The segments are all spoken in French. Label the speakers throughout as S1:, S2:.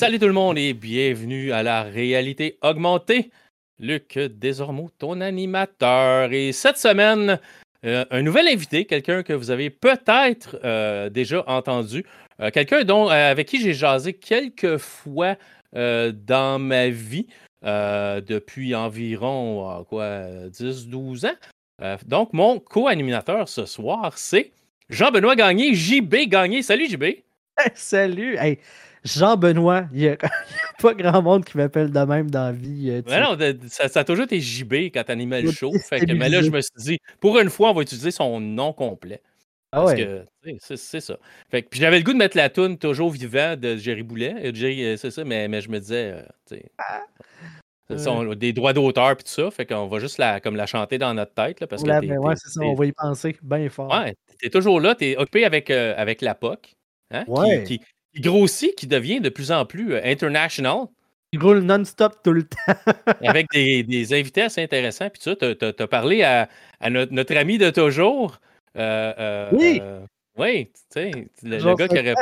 S1: Salut tout le monde et bienvenue à la réalité augmentée. Luc désormais ton animateur. Et cette semaine, euh, un nouvel invité, quelqu'un que vous avez peut-être euh, déjà entendu, euh, quelqu'un dont avec qui j'ai jasé quelques fois dans ma vie depuis environ quoi 10-12 ans. donc, mon co-animateur ce soir, c'est Jean-Benoît Gagné, JB Gagné. Salut JB.
S2: salut. Jean-Benoît, il n'y a, pas grand monde qui m'appelle de même dans la vie.
S1: Euh, non, ça, a toujours été JB quand tu animais le show. mais là, je me suis dit, pour une fois, on va utiliser son nom complet. Ah parce que c'est ça. Fait puis j'avais le goût de mettre la toune toujours vivant de Jerry Boulet. Euh, euh, c'est ça, mais, mais je me disais, ah. des droits d'auteur et tout ça. Fait qu'on va juste la, comme la chanter dans notre tête. Là, parce
S2: ouais, que c'est ça, on va y penser bien fort.
S1: Ouais, t'es toujours là, t'es occupé avec, avec la POC. Hein, qui, il grossit, qui devient de plus en plus euh, international.
S2: Il roule non-stop tout le temps.
S1: avec des, invités assez intéressants. Puis tu as, parlé à, notre, ami de toujours. Euh, euh, oui. oui, tu sais, le, gars qui aurait,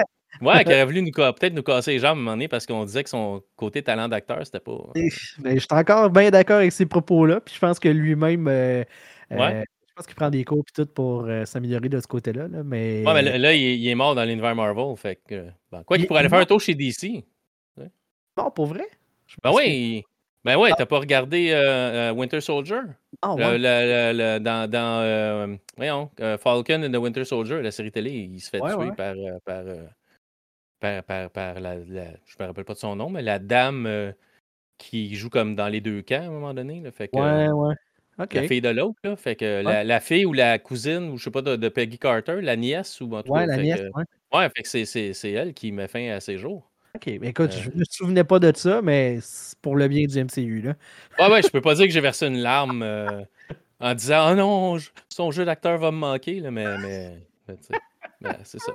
S1: ouais, qui aurait voulu peut-être nous casser les jambes à un moment donné parce qu'on disait que son côté talent d'acteur, c'était pas.
S2: Mais je suis encore bien d'accord avec ces propos-là. Puis je pense que lui-même. Ouais pense qu'il prend des cours et tout pour euh, s'améliorer de ce côté-là. Là, mais...
S1: Ouais, mais là, il, est mort dans l'univers Marvel. Fait que, quoi qu'il pourrait aller faire un tour chez DC.
S2: Non, pour vrai?
S1: Ben oui. Ben ouais, ah. t'as pas regardé euh, euh, Winter Soldier? Ah, ouais. dans, dans voyons, Falcon and the Winter Soldier, la série télé, il se fait tuer par, par, par, par, par, la, Je me rappelle pas de son nom, mais la dame qui joue comme dans les deux camps à un moment donné. Là, fait que,
S2: ouais, ouais.
S1: La fille de l'autre, là. Fait que la, fille ou la cousine, ou je sais pas, de, Peggy Carter, la nièce ou en
S2: tout Ouais, la nièce,
S1: ouais. Ouais, fait que c'est elle qui met fin à ses jours.
S2: OK, mais écoute, je euh me souvenais pas de ça, mais c'est pour le bien du MCU, là.
S1: Ouais, ouais, je peux pas dire que j'ai versé une larme euh, en disant « Oh non, son jeu d'acteur va me manquer », là, mais, mais, c'est ça.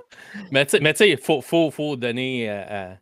S1: Mais tu sais, il faut, faut, faut, donner à,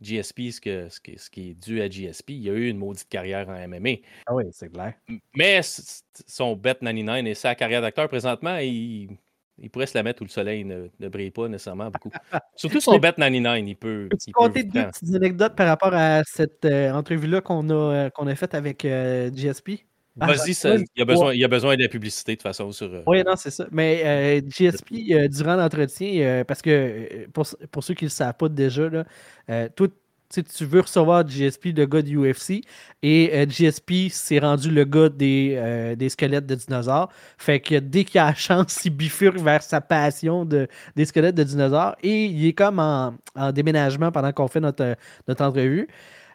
S1: GSP ce, que, ce, qui, ce, qui, est dû à GSP. Il a eu une maudite carrière en MMA.
S2: Ah oui, c'est clair.
S1: Mais son bet 99 et sa carrière d'acteur présentement, il, il, pourrait se la mettre où le soleil ne, ne brille pas nécessairement beaucoup. Surtout son bet 99, il peut.
S2: Peux-tu compter deux petites anecdotes par rapport à cette euh, entrevue-là qu'on a, euh, qu'on a faite avec euh, GSP?
S1: Ah, Vas-y, il, y a besoin, il y a besoin de la publicité de toute façon sur. Euh,
S2: oui, non, c'est ça. Mais euh, GSP, euh, durant l'entretien, parce que pour, pour, ceux qui ne le savent pas déjà, là, toi, tu veux recevoir GSP, le gars du UFC, et GSP s'est rendu le gars des, des squelettes de dinosaures. Fait que dès qu'il a la chance, il bifurque vers sa passion de, des squelettes de dinosaures et il est comme en, en déménagement pendant qu'on fait notre, notre entrevue.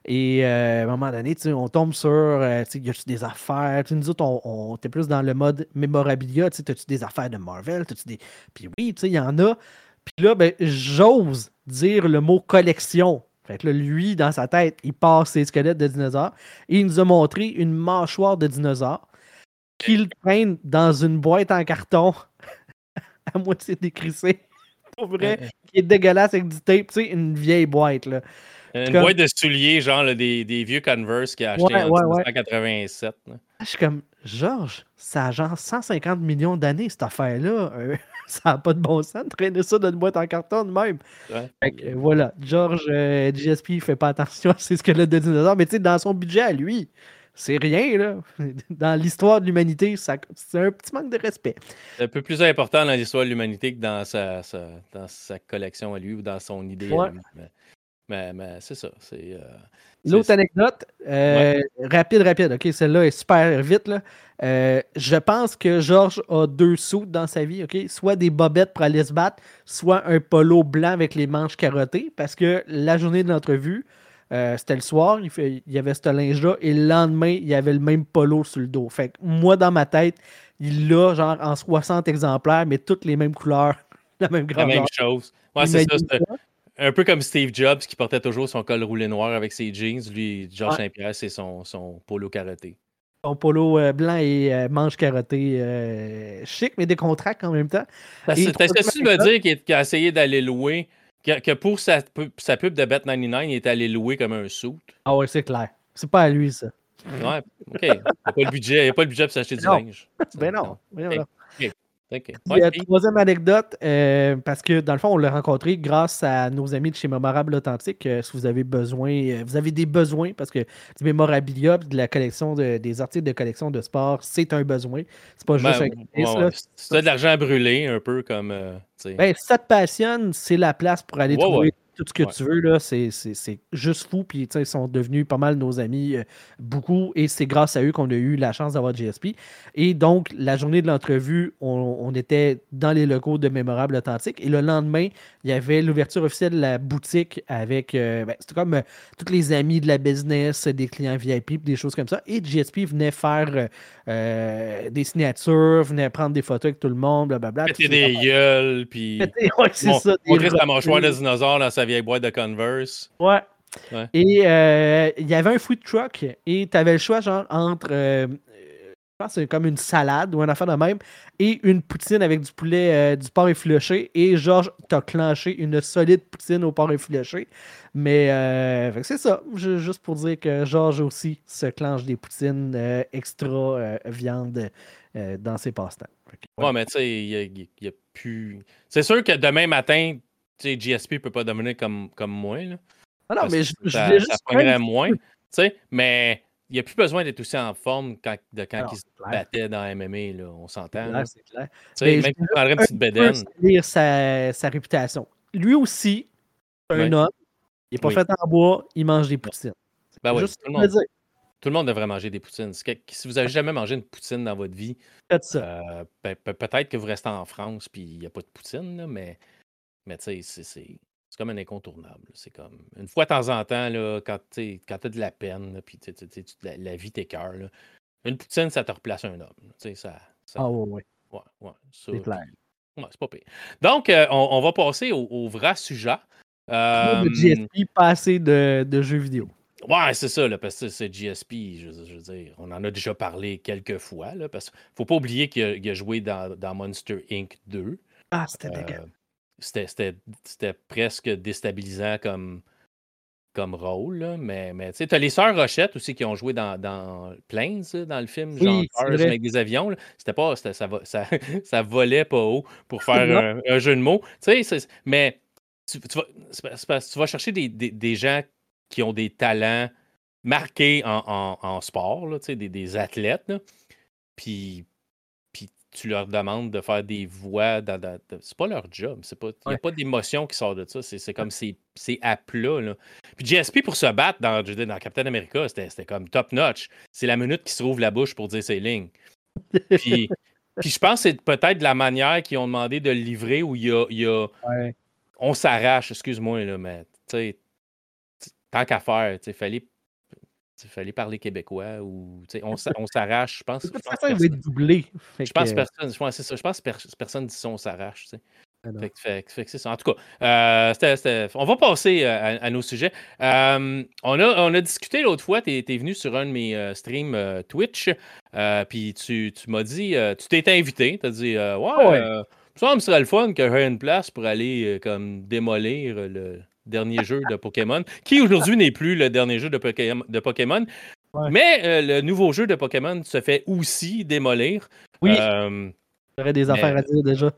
S2: Et euh, à un moment donné, on tombe sur, euh, y a-tu des affaires? nous autres, on, on est plus dans le mode mémorabilia. As-tu des affaires de Marvel? -tu des... Puis oui, il y en a. Puis là, ben, j'ose dire le mot collection. Fait que là, lui, dans sa tête, il passe ses squelettes de dinosaures. Et il nous a montré une mâchoire de dinosaures qu'il traîne dans une boîte en carton à moitié décrissée. Pour vrai, qui est dégueulasse avec du tape, tu sais, une vieille boîte. là.
S1: Une boîte de souliers, genre des, des, vieux Converse qu'il a acheté en 1987.
S2: Je suis comme, Georges, ça a genre 150 millions d'années, cette affaire-là. Euh, ça n'a pas de bon sens de traîner ça dans une boîte en carton de même. voilà, Georges euh, GSP, il fait pas attention à ce squelettes de dinosaures, mais tu sais, dans son budget à lui, c'est rien, là. Dans l'histoire de l'humanité, c'est un petit manque de respect.
S1: C'est un peu plus important dans l'histoire de l'humanité que dans sa, dans sa collection à lui ou dans son idée. À Mais, c'est ça. C'est, euh,
S2: L'autre anecdote, euh, rapide, rapide. OK, celle-là est super vite. Là. Euh, je pense que Georges a deux sous dans sa vie. OK? Soit des bobettes pour aller se battre, soit un polo blanc avec les manches carottées. Parce que la journée de l'entrevue, c'était le soir, il, fait, il y avait ce linge-là, et le lendemain, il y avait le même polo sur le dos. Fait que moi, dans ma tête, il l'a genre en 60 exemplaires, mais toutes les mêmes couleurs, la même grandeur.
S1: La même chose. Ouais, c'est ça. Un peu comme Steve Jobs qui portait toujours son col roulé noir avec ses jeans. Lui, Georges Saint-Pierre, c'est son, son, polo carotté.
S2: Son polo euh, blanc et euh, manche carotté euh, chic, mais décontracté en même temps.
S1: T'as-tu de me dire qu'il a essayé d'aller louer, que, pour sa, sa, pub de Bet99, il est allé louer comme un sou?
S2: Ah ouais, c'est clair. C'est pas à lui, ça.
S1: Ouais, OK. Il n'y a pas le budget, il a pas le budget pour s'acheter du linge.
S2: ben non. Troisième anecdote, euh, parce que dans le fond, on l'a rencontré grâce à nos amis de chez Mémorable Authentique. Euh, si vous avez besoin, euh, vous avez des besoins, parce que du mémorabilia, de la collection des articles de collection de sport, c'est un besoin. C'est pas juste
S1: ben, un C'est de l'argent à brûler, un peu comme.
S2: ben, si ça te passionne, c'est la place pour aller trouver tout ce que tu veux, là, c'est juste fou. Puis, ils sont devenus pas mal nos amis, euh, beaucoup. Et c'est grâce à eux qu'on a eu la chance d'avoir GSP. Et donc, la journée de l'entrevue, on, était dans les locaux de Mémorable Authentique. Et le lendemain, il y avait l'ouverture officielle de la boutique avec. Euh, ben, C'était comme euh, tous les amis de la business, des clients VIP, des choses comme ça. Et GSP venait faire des signatures, venait prendre des photos avec tout le monde, blablabla.
S1: Péter des gueules, puis. Ouais, c'est ça. Montrer sa mâchoire de dinosaure dans sa vieille boîte de Converse.
S2: Ouais. Et euh, il y avait un food truck et tu avais le choix genre entre euh, je pense c'est comme une salade ou un affaire de même et une poutine avec du poulet euh, du porc effiloché et Georges t'a clenché une solide poutine au porc effiloché. Mais c'est ça, juste pour dire que Georges aussi se clenche des poutines extra viande dans ses passe-temps.
S1: Ouais. mais tu sais, il y, a plus. C'est sûr que demain matin, sais, GSP peut pas dominer comme, comme moi. Là,
S2: ah non, mais je,
S1: ça,
S2: je juste.
S1: Ça moins. Mais il n'y a plus besoin d'être aussi en forme quand, de quand il se battait dans MMA. Là, on s'entend.
S2: C'est clair.
S1: Même s'il prendrait une petite bédaine.
S2: lire sa, sa réputation. Lui aussi, un homme. Il n'est pas fait en bois, il mange des poutines.
S1: Ben oui, tout, le monde, tout le monde devrait manger des poutines. Si vous n'avez jamais mangé une poutine dans votre vie, euh, ben, peut-être que vous restez en France et il n'y a pas de poutine, là, mais mais tu sais, c'est comme un incontournable. C'est comme une fois de temps en temps, là, quand tu as de la peine, puis la, la, vie t'écœure, une poutine, ça te replace un homme. Ça, ça,
S2: ah ouais,
S1: ouais. Ouais, c'est clair. Ouais, c'est pas pire. Donc, euh, on, va passer au, vrai sujet.
S2: Euh, GSP, passé de, de jeux vidéo.
S1: Ouais, c'est ça, là, parce que c'est GSP, je, veux dire, on en a déjà parlé quelques fois, là, parce qu'il faut pas oublier qu'il a, joué dans, dans, Monster Inc. 2.
S2: Ah, c'était euh,
S1: c'était presque déstabilisant comme, comme rôle. Mais, mais tu as les sœurs Rochette aussi qui ont joué dans, dans Planes, dans le film, genre avec des avions. C'était pas, ça, ça, ça, volait pas haut pour faire un, jeu de mots. mais tu, vas, tu vas chercher des, des, gens qui ont des talents marqués en, en, sport, là, des, des athlètes. Puis tu leur demandes de faire des voix. Dans, c'est pas leur job. Il n'y a pas d'émotion qui sort de ça. C'est, comme c'est, à plat. Là. Puis GSP, pour se battre dans, dans Captain America, c'était, comme top notch. C'est la minute qui se rouvre la bouche pour dire ses lignes. Puis, puis je pense que c'est peut-être la manière qu'ils ont demandé de le livrer où il y a. Il y a On s'arrache, excuse-moi, là, mais tant qu'à faire, il fallait il fallait parler québécois ou on, on s'arrache. Je pense,
S2: je pense que va être doublé.
S1: Je pense que personne, je, ça, je pense personne dit ça, on s'arrache. Ah en tout cas, euh, on va passer euh, à, nos sujets. Euh, on, a, on a discuté l'autre fois, tu es, venu sur un de mes streams Twitch, puis tu, tu m'as dit, tu t'es invité, tu as dit, ouais, ouais. ça me serait le fun que j'aie une place pour aller comme démolir le, dernier jeu de Pokémon, qui aujourd'hui n'est plus le dernier jeu de, Pokémon. Mais euh, le nouveau jeu de Pokémon se fait aussi démolir.
S2: Oui. Euh, J'aurais des affaires à dire déjà.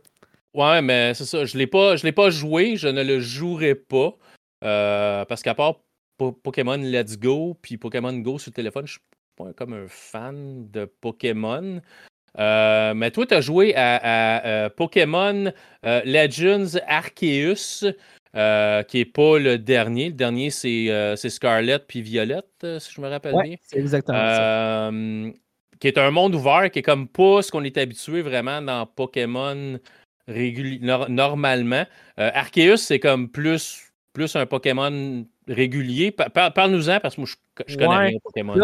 S1: Ouais, mais c'est ça. Je ne l'ai pas joué, je ne le jouerai pas. Euh, parce qu'à part Pokémon Let's Go, puis Pokémon Go sur le téléphone, je suis pas comme un fan de Pokémon. mais toi, tu as joué à, Pokémon Legends Arceus. Euh, qui n'est pas le dernier. Le dernier, c'est euh, Scarlett puis Violette, euh, si je me rappelle bien.
S2: C'est exactement ça.
S1: Qui est un monde ouvert, qui est comme pas ce qu'on est habitué vraiment dans Pokémon normalement. Arceus, c'est comme plus, plus un Pokémon régulier. Parle-nous-en, parce que moi, je, connais rien Pokémon.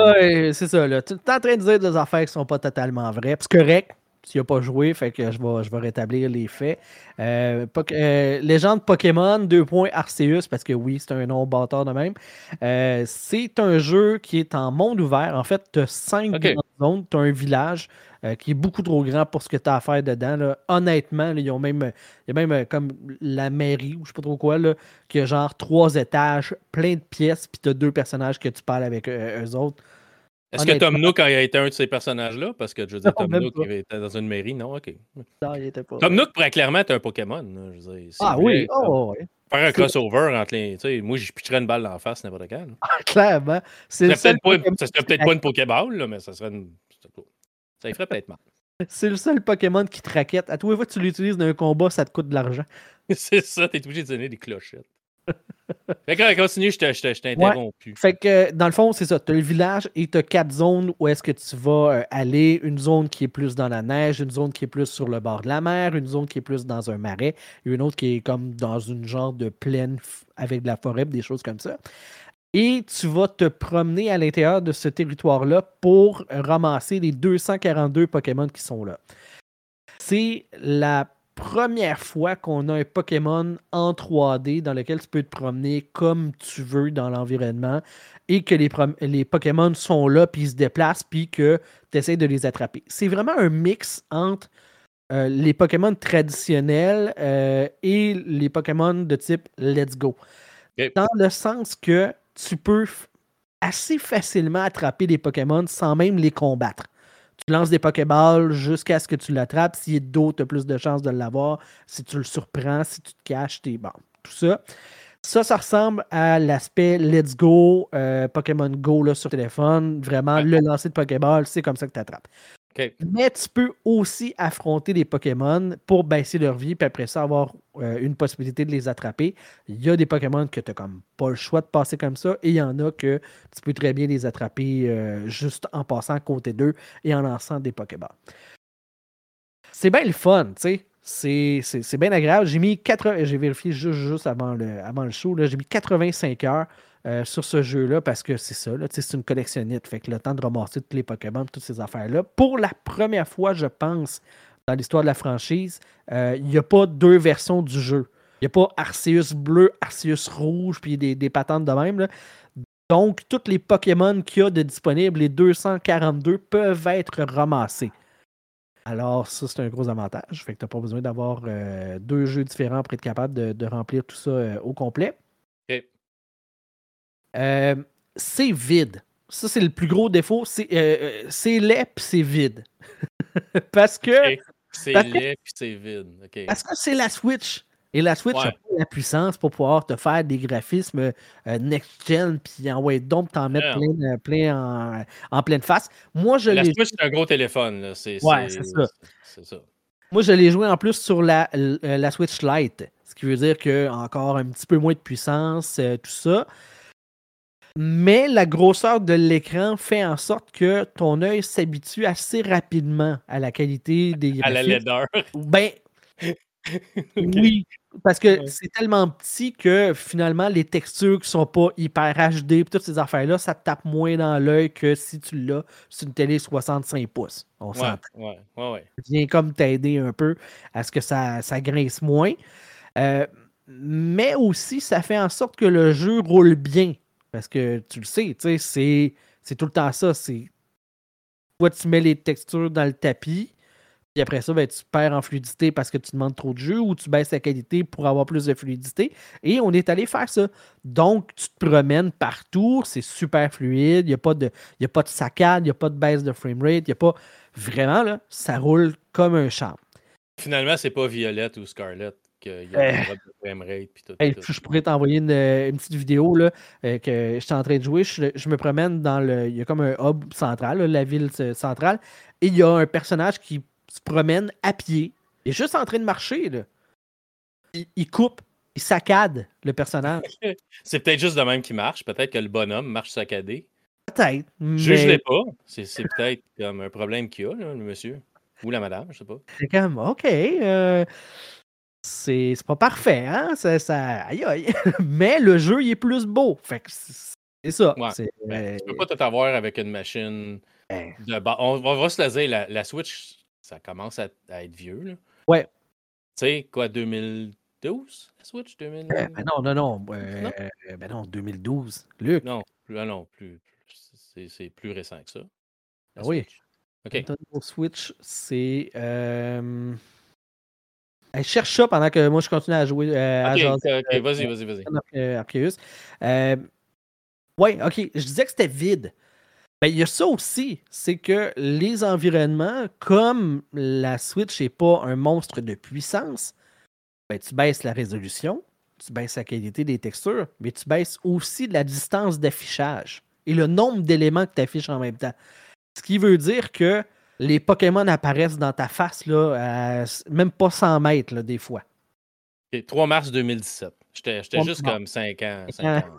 S2: c'est ça. Tu es en train de dire des affaires qui ne sont pas totalement vraies. C'est correct s'il n'a pas joué, fait que je vais, je vais rétablir les faits. Euh, euh, légende Pokémon, 2 points Arceus, parce que oui, c'est un nom bâtard de même. Euh, c'est un jeu qui est en monde ouvert. En fait, tu as 5 zones, tu as un village qui est beaucoup trop grand pour ce que tu as à faire dedans. Honnêtement, ils ont même, il y a même comme la mairie, ou je sais pas trop quoi, là, qui a genre trois étages, plein de pièces, puis tu as deux personnages que tu parles avec eux autres
S1: Est-ce que Tom Nook a été un de ces personnages-là? Parce que je veux dire,
S2: Non,
S1: Tom Nook
S2: pas.
S1: était dans une mairie, non? OK.
S2: Non, il était pas.
S1: Tom Nook pourrait clairement être un Pokémon. là, je veux dire, c'est
S2: Ah
S1: vrai,
S2: oui, oh, ouais.
S1: Faire un crossover entre les. Tu sais, moi, je pitcherais une balle dans la face n'importe quand. là.
S2: clairement. C'est
S1: Ça serait peut-être pas, une Pokéball, là, mais ça serait une. Ça y ferait peut-être mal.
S2: c'est le seul Pokémon qui te raquette. À tous les fois que tu l'utilises dans un combat, ça te coûte de l'argent.
S1: c'est ça, t'es obligé de donner des clochettes. Fait que, continue, je te- je te- je t'ai interrompu.
S2: Fait que, dans le fond, c'est ça. Tu as le village et tu as quatre zones où est-ce que tu vas euh, aller. Une zone qui est plus dans la neige, une zone qui est plus sur le bord de la mer, une zone qui est plus dans un marais, et une autre qui est comme dans une genre de plaine avec de la forêt, des choses comme ça. Et tu vas te promener à l'intérieur de ce territoire-là pour ramasser les 242 Pokémon qui sont là. C'est la première fois qu'on a un Pokémon en 3D dans lequel tu peux te promener comme tu veux dans l'environnement et que les, Pokémon sont là, puis ils se déplacent, puis que tu essaies de les attraper. C'est vraiment un mix entre euh, les Pokémon traditionnels euh, et les Pokémon de type Let's Go. Dans le sens que tu peux assez facilement attraper des Pokémon sans même les combattre. Tu lances des Pokéballs jusqu'à ce que tu l'attrapes. S'il est dos, tu as plus de chances de l'avoir. Si tu le surprends, si tu te caches, t'es bon. Tout ça. Ça, ça ressemble à l'aspect Let's Go, euh, Pokémon Go là, sur téléphone. Vraiment,
S1: Ouais.
S2: le lancer de Pokéball, c'est comme ça que tu attrapes. Mais tu peux aussi affronter des Pokémon pour baisser leur vie, puis après ça, avoir euh, une possibilité de les attraper. Il y a des Pokémon que tu n'as comme pas le choix de passer comme ça, et il y en a que tu peux très bien les attraper euh, juste en passant à côté d'eux et en lançant des Pokéballs. C'est bien le fun, tu sais. C'est- bien agréable. J'ai mis 80, j'ai vérifié juste, juste avant, le, avant le show, j'ai mis 85 heures euh, sur ce jeu-là parce que c'est ça, c'est une collectionnite. Fait que le temps de ramasser tous les Pokémon, toutes ces affaires-là. Pour la première fois, je pense, dans l'histoire de la franchise, euh, il n'y a pas deux versions du jeu. Il n'y a pas Arceus bleu, Arceus rouge, puis des, des patentes de même. Donc, tous les Pokémon qu'il y a de disponibles, les 242, peuvent être ramassés. Alors, ça, c'est un gros avantage. Fait que tu n'as pas besoin d'avoir euh, deux jeux différents pour être capable de, de remplir tout ça euh, au complet.
S1: OK.
S2: Euh, c'est vide. Ça, c'est le plus gros défaut. C'est c'est laid puis c'est vide. parce que.
S1: C'est laid puis c'est vide. OK.
S2: parce que c'est la Switch. Et la Switch
S1: Ouais.
S2: a pas la puissance pour pouvoir te faire des graphismes euh, next-gen puis envoyer donc t'en mettre
S1: Ouais.
S2: plein, euh, plein en, en pleine face. Moi, je
S1: La Switch, c'est un gros téléphone. Là. C'est,
S2: Ouais, c'est ça.
S1: C'est ça.
S2: Moi, je l'ai joué en plus sur la, euh, la Switch Lite, ce qui veut dire que encore un petit peu moins de puissance, euh, tout ça. Mais la grosseur de l'écran fait en sorte que ton œil s'habitue assez rapidement à la qualité des
S1: À la
S2: graphismes.
S1: laideur.
S2: Ben Oui, parce que
S1: Ouais.
S2: c'est tellement petit que finalement les textures qui sont pas hyper HD, pis toutes ces affaires-là, ça te tape moins dans l'œil que si tu l'as sur une télé 65 pouces. On s'entend
S1: ouais, ouais, ouais.
S2: vient comme t'aider un peu à ce que ça, ça grince moins. Euh, mais aussi, ça fait en sorte que le jeu roule bien. Parce que tu le sais, tu sais, c'est, c'est tout le temps ça. C'est toi, tu mets les textures dans le tapis, puis après ça, ben, tu perds en fluidité parce que tu demandes trop de jeu ou tu baisses la qualité pour avoir plus de fluidité. Et on est allé faire ça. Donc, tu te promènes partout, c'est super fluide, il n'y a, pas de- y a pas de saccade, il n'y a pas de baisse de framerate, il n'y a pas. Vraiment, là, ça roule comme un champ.
S1: Finalement, c'est pas Violette ou Scarlett qu'il y a
S2: Euh.
S1: framerate tout.
S2: Hey,
S1: tout.
S2: je pourrais t'envoyer une, une petite vidéo là, euh, que je suis en train de jouer. Je, je me promène dans le. Il y a comme un hub central, là, la ville euh, centrale. Et il y a un personnage qui se promène à pied. Il est juste en train de marcher. Là. Il, il coupe, il saccade le personnage.
S1: C'est peut-être juste de même qui marche. Peut-être que le bonhomme marche saccadé.
S2: Peut-être. Mais
S1: Juge-les pas. C'est, c'est peut-être comme un problème qu'il y a, là, le monsieur. Ou la madame, je sais pas.
S2: c'est comme OK. euh, c'est c'est pas parfait, hein? Ça, ça- aïe, aïe. Mais le jeu, il est plus beau. Fait que c'est c'est ça.
S1: Ouais,
S2: C'est,
S1: Ben,
S2: euh,
S1: tu peux pas tout avoir avec une machine
S2: ben,
S1: de ba- on, on va se le dire, la, la Switch, ça commence à, à être vieux. Là.
S2: Ouais.
S1: Tu sais, quoi, 2012, la Switch? 2000...
S2: Euh, ben non, non, non. euh,
S1: Non?
S2: euh, ben non, 2012. Luc.
S1: Non, plus, ah non, plus, c'est, plus récent que ça.
S2: Ah oui.
S1: OK.
S2: Nintendo Switch, c'est. Euh... hey, cherche ça pendant que moi je continue à jouer. euh, à euh,
S1: vas-y, vas-y, vas-y.
S2: euh, Arceus. Euh, ouais, ok. Je disais que c'était vide. Ben, il y a ça aussi, c'est que les environnements, comme la Switch n'est pas un monstre de puissance, ben, tu baisses la résolution, tu baisses la qualité des textures, mais tu baisses aussi la distance d'affichage et le nombre d'éléments que tu affiches en même temps. Ce qui veut dire que les Pokémon apparaissent dans ta face, là, même pas 100 mètres, des fois.
S1: 3 mars 2017. J'étais juste comme 5 ans. 5 ans.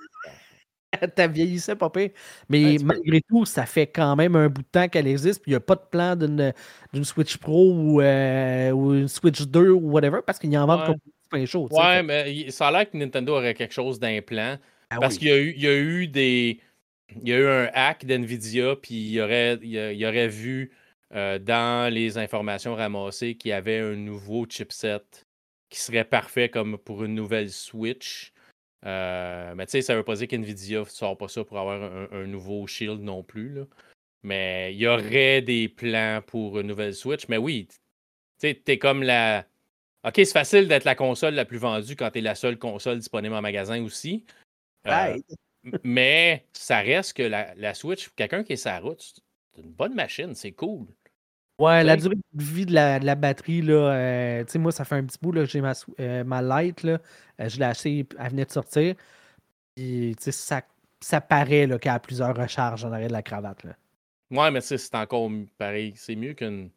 S2: T'as vieillissé, papa. Mais malgré tout, ça fait quand même un bout de temps qu'elle existe. Puis il n'y a pas de plan d'une Switch Pro euh, ou, une Switch 2 ou whatever, parce qu'il y en vend comme
S1: plein chaud. Ouais, mais ça a l'air que Nintendo aurait quelque chose d'implant. Ah parce qu'il y, y, a eu des. Il y a eu un hack d'NVIDIA, puis il aurait, il, aurait vu euh, dans les informations ramassées qu'il y avait un nouveau chipset qui serait parfait comme pour une nouvelle Switch. Euh, mais tu sais, ça veut pas dire qu'NVIDIA ne sort pas ça pour avoir un, nouveau Shield non plus. Là. Mais il y aurait des plans pour une nouvelle Switch. Mais oui, tu sais, t'es comme la. Ok, c'est facile d'être la console la plus vendue quand tu es la seule console disponible en magasin aussi. Euh, mais ça reste que la, la Switch, quelqu'un qui est sa route, c'est une bonne machine, c'est cool.
S2: Ouais, la durée de vie de la, batterie, là, euh, tu sais, moi, ça fait un petit bout, là, j'ai ma, euh, ma Light, là, euh, je l'ai acheté, elle venait de sortir. Puis, tu sais, ça, ça paraît qu'elle a plusieurs recharges en arrière de la cravate, là.
S1: Ouais, mais c'est encore pareil. C'est mieux qu'une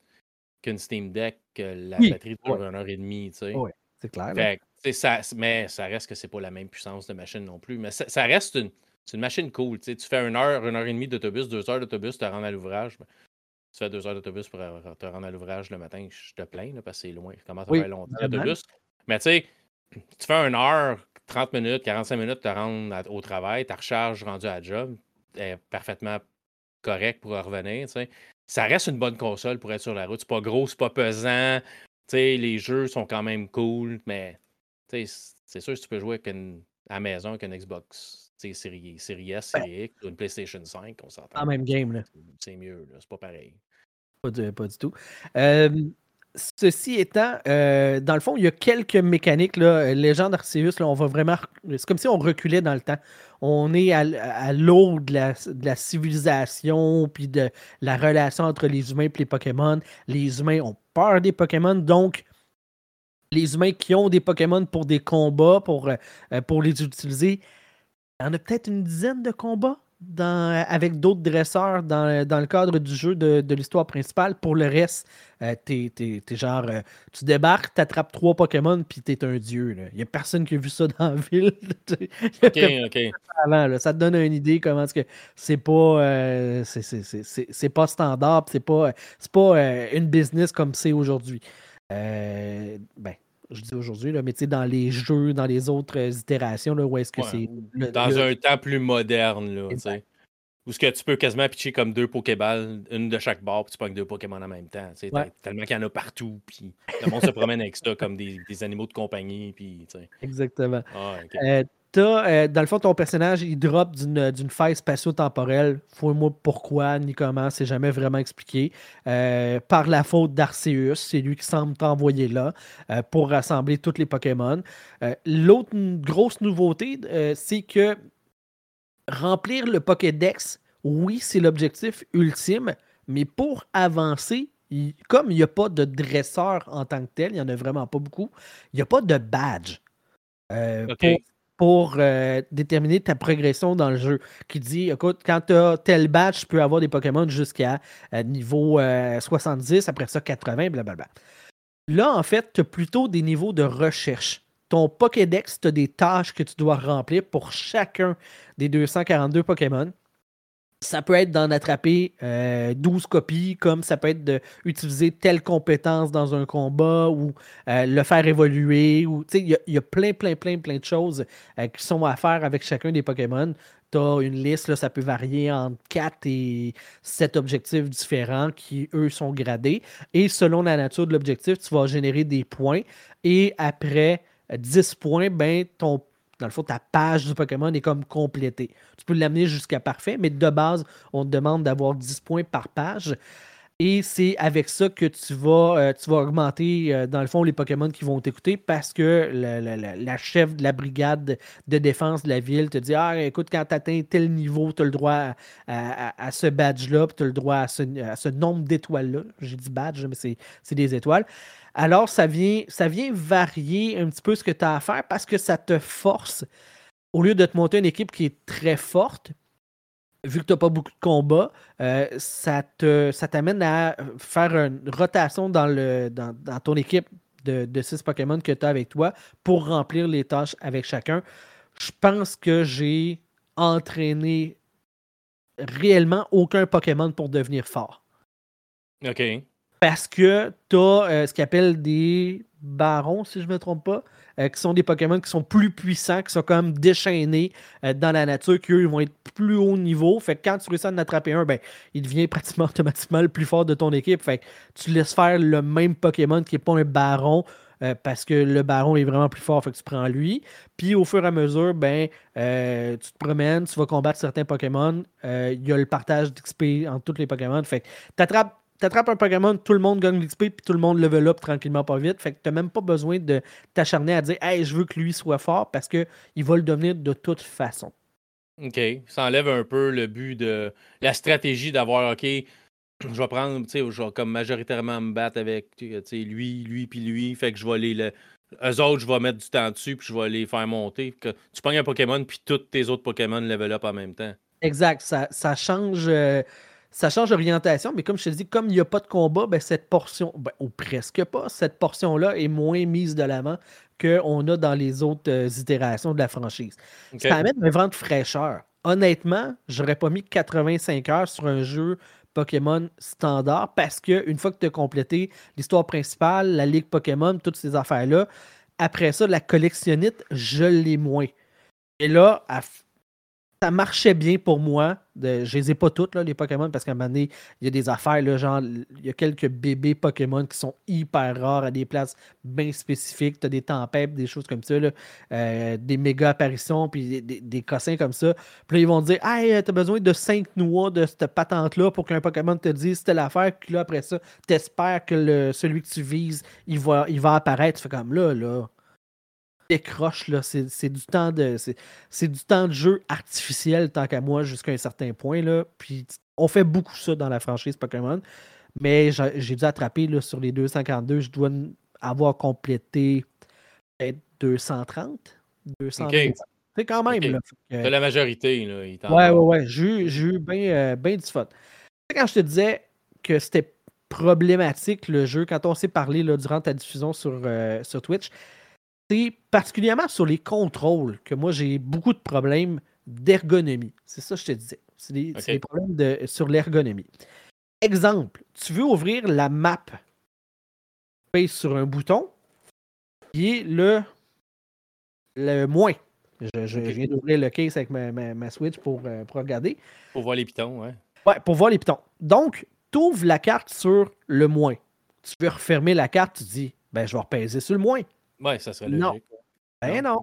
S1: qu'une Steam Deck, que la batterie dure une heure et demie, tu sais.
S2: Oui, c'est clair.
S1: ça, mais ça reste que c'est pas la même puissance de machine non plus. Mais ça, reste une, une machine cool. Tu fais une heure, une heure et demie d'autobus, deux heures d'autobus, tu te rends à l'ouvrage. Ben, tu fais deux heures d'autobus pour te rendre à l'ouvrage le matin, je te plains parce que c'est loin. Comment ça oui, longtemps l'autobus? Mais tu sais, tu fais une heure, 30 minutes, 45 minutes te rendre au travail, ta recharge rendue à la job est parfaitement correct pour revenir. Ça reste une bonne console pour être sur la route. C'est pas gros, c'est pas pesant. les jeux sont quand même cool, mais c'est sûr que tu peux jouer à la maison avec une Xbox série, série S, ben série X, ou une PlayStation 5, on s'entend.
S2: En même game, là.
S1: C'est mieux, c'est pas pareil.
S2: Pas du, pas du tout. ceci étant, euh, dans le fond, il y a quelques mécaniques. Là, Légende Arceus, là, on va vraiment. C'est comme si on reculait dans le temps. On est à, l'eau de la, de la, civilisation, puis de la relation entre les humains et les Pokémon. Les humains ont peur des Pokémon, donc les humains qui ont des Pokémon pour des combats, pour, euh, pour les utiliser, il y en a peut-être une dizaine de combats dans, avec d'autres dresseurs dans, le cadre du jeu de, l'histoire principale. Pour le reste, euh, t'es, genre, euh, tu débarques, t'attrapes trois Pokémon, puis t'es un dieu. Il n'y a personne qui a vu ça dans la ville.
S1: ok, ok.
S2: Ça te donne une idée comment est-ce que c'est pas, euh, c'est, pas standard, c'est pas, c'est pas une business comme c'est aujourd'hui. ben, je dis aujourd'hui, mais tu sais, dans les jeux, dans les autres euh, itérations, là, où est-ce que c'est.
S1: Dans un temps plus moderne, là, tu sais. Où ce que tu peux quasiment pitcher comme deux Pokéballs, une de chaque bord, puis tu pognes deux Pokémon en même temps. Tellement qu'il y en a partout, puis le monde se promène avec ça comme des, des animaux de compagnie. Puis,
S2: Exactement. Ah, euh, euh, dans le fond, ton personnage, il drop d'une faille spatio-temporelle. Faut-moi pourquoi ni comment, c'est jamais vraiment expliqué. Euh, par la faute d'Arceus, c'est lui qui semble t'envoyer là euh, pour rassembler tous les Pokémon. L'autre grosse nouveauté, c'est que remplir le Pokédex, oui, c'est l'objectif ultime, mais pour avancer, comme il n'y a pas de dresseur en tant que tel, il n'y en a vraiment pas beaucoup, il n'y a pas de badge. Pour pour euh, déterminer ta progression dans le jeu. Qui dit, écoute, quand tu as tel batch, tu peux avoir des Pokémon jusqu'à euh, niveau 70, euh, après ça 80, blablabla. Là, en fait, tu as plutôt des niveaux de recherche. Ton Pokédex, tu as des tâches que tu dois remplir pour chacun des 242 Pokémon. Ça peut être d'en attraper 12 euh, copies, comme ça peut être d'utiliser telle compétence dans un combat ou euh, le faire évoluer. Il y, a plein, plein, plein, plein de choses euh, qui sont à faire avec chacun des Pokémon. Tu as une liste, là, ça peut varier entre 4 et 7 objectifs différents qui, eux, sont gradés. Et selon la nature de l'objectif, tu vas générer des points. Et après 10 points, ben, ton dans le fond, ta page du Pokémon est comme complétée. Tu peux l'amener jusqu'à parfait, mais de base, on te demande d'avoir 10 points par page. Et c'est avec ça que tu vas, euh, tu vas augmenter, euh, dans le fond, les Pokémon qui vont t'écouter parce que la, chef de la brigade de défense de la ville te dit Ah, écoute, quand tu atteins tel niveau, tu as le droit à, ce badge-là, tu as le droit à ce, nombre d'étoiles-là. J'ai dit badge, mais c'est des étoiles. Alors, ça vient, ça vient varier un petit peu ce que tu as à faire parce que ça te force, au lieu de te monter une équipe qui est très forte, vu que tu n'as pas beaucoup de combats, euh, ça, te, ça t'amène à faire une rotation dans, le, dans, ton équipe de, de six Pokémon que tu as avec toi pour remplir les tâches avec chacun. Je pense que j'ai entraîné réellement aucun Pokémon pour devenir fort.
S1: OK.
S2: Parce que tu as euh, ce qu'ils appellent des barons, si je ne me trompe pas. Euh, qui sont des Pokémon qui sont plus puissants, qui sont comme déchaînés euh, dans la nature, qu'eux, ils vont être plus haut niveau. Fait que quand tu réussis à en attraper un, ben, il devient pratiquement automatiquement le plus fort de ton équipe. Fait que tu laisses faire le même Pokémon qui n'est pas un baron. Euh, parce que le baron est vraiment plus fort, fait que tu prends lui. Puis au fur et à mesure, ben, tu te promènes, tu vas combattre certains Pokémon. Il y a le partage d'XP entre tous les Pokémon. Fait que tu attrapes t'attrapes un Pokémon, tout le monde gagne l'XP, puis tout le monde level up tranquillement pas vite. Fait que t'as même pas besoin de t'acharner à dire Hey, je veux que lui soit fort parce qu'il va le devenir de toute façon.
S1: OK. Ça enlève un peu le but de la stratégie d'avoir OK, je vais prendre, tu sais, je vais comme majoritairement me battre avec lui, lui, puis lui. Fait que je vais aller. Le... Eux autres, je vais mettre du temps dessus, puis je vais les faire monter. Que tu prends un Pokémon, puis tous tes autres Pokémon level up en même temps.
S2: Exact. Ça, ça change. Euh, ça change d'orientation, mais comme je te dis, comme il n'y a pas de combat, ben, cette portion, ben, ou presque pas, cette portion-là est moins mise de l'avant qu'on a dans les autres euh, itérations de la franchise. Ça amène un vent de fraîcheur. Honnêtement, j'aurais pas mis 85 heures sur un jeu Pokémon standard parce que une fois que tu as complété l'histoire principale, la ligue Pokémon, toutes ces affaires-là, après ça, la collectionnite, je l'ai moins. Et là, à ça marchait bien pour moi. Je les ai pas toutes, les Pokémon, parce qu'à un moment donné, il y a des affaires, genre, il y a quelques bébés Pokémon qui sont hyper rares à des places bien spécifiques. Tu as des tempêtes, des choses comme ça, euh, des méga apparitions, puis des, des, comme ça. Puis là, ils vont te dire Hey, as besoin de 5 noix de cette patente-là pour qu'un Pokémon te dise c'était l'affaire. Puis là, après ça, tu espères que celui que tu vises, il va, il va apparaître. Tu comme là, là décroche, là. C'est, du temps de. C'est, du temps de jeu artificiel, tant qu'à moi, jusqu'à un certain point. Là. Puis on fait beaucoup ça dans la franchise Pokémon. Mais j'ai, dû attraper là, sur les 252, je dois avoir complété peut-être 230. 200 C'est quand même.
S1: La majorité. Là,
S2: ouais, ouais, ouais. J'ai, eu bien ben du fun. Quand je te disais que c'était problématique le jeu, quand on s'est parlé là, durant ta diffusion sur, euh, sur Twitch, c'est particulièrement sur les contrôles que moi j'ai beaucoup de problèmes d'ergonomie. C'est ça que je te disais. C'est des, problèmes de, sur l'ergonomie. Exemple, tu veux ouvrir la map. Tu pèses sur un bouton qui est le, le moins. Je, viens d'ouvrir le case avec ma, Switch pour, euh, pour, regarder.
S1: Pour voir les pitons, ouais.
S2: Ouais, pour voir les pitons. Donc, tu ouvres la carte sur le moins. Tu veux refermer la carte, tu dis, ben, je vais repaiser sur le moins.
S1: Ouais, ça serait logique.
S2: Non? Ben non.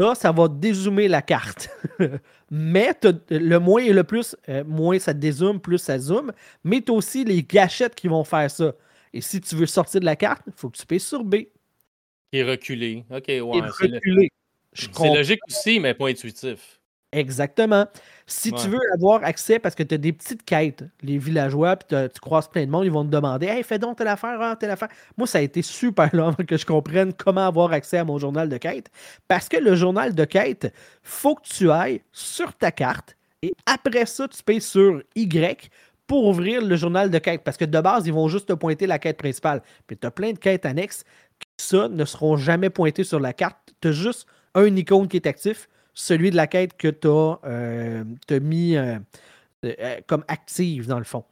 S2: Là, ça va dézoomer la carte. mais le moins et le plus, euh, moins ça dézoome, plus ça zoome. Mais tu as aussi les gâchettes qui vont faire ça. Et si tu veux sortir de la carte, il faut que tu payes sur B.
S1: Qui est reculé. OK, ouais. C'est logique aussi, mais pas intuitif.
S2: Exactement. Si tu veux avoir accès, parce que tu as des petites quêtes, les villageois, puis tu croises plein de monde, ils vont te demander Hey, fais donc telle affaire, hein, telle affaire. Moi, ça a été super long que je comprenne comment avoir accès à mon journal de quête. Parce que le journal de quête, faut que tu ailles sur ta carte et après ça, tu payes sur Y pour ouvrir le journal de quête. Parce que de base, ils vont juste te pointer la quête principale. Puis tu as plein de quêtes annexes qui, ça, ne seront jamais pointées sur la carte. Tu as juste un icône qui est actif celui de la quête que tu as, euh, mis euh, euh, comme active, dans le fond.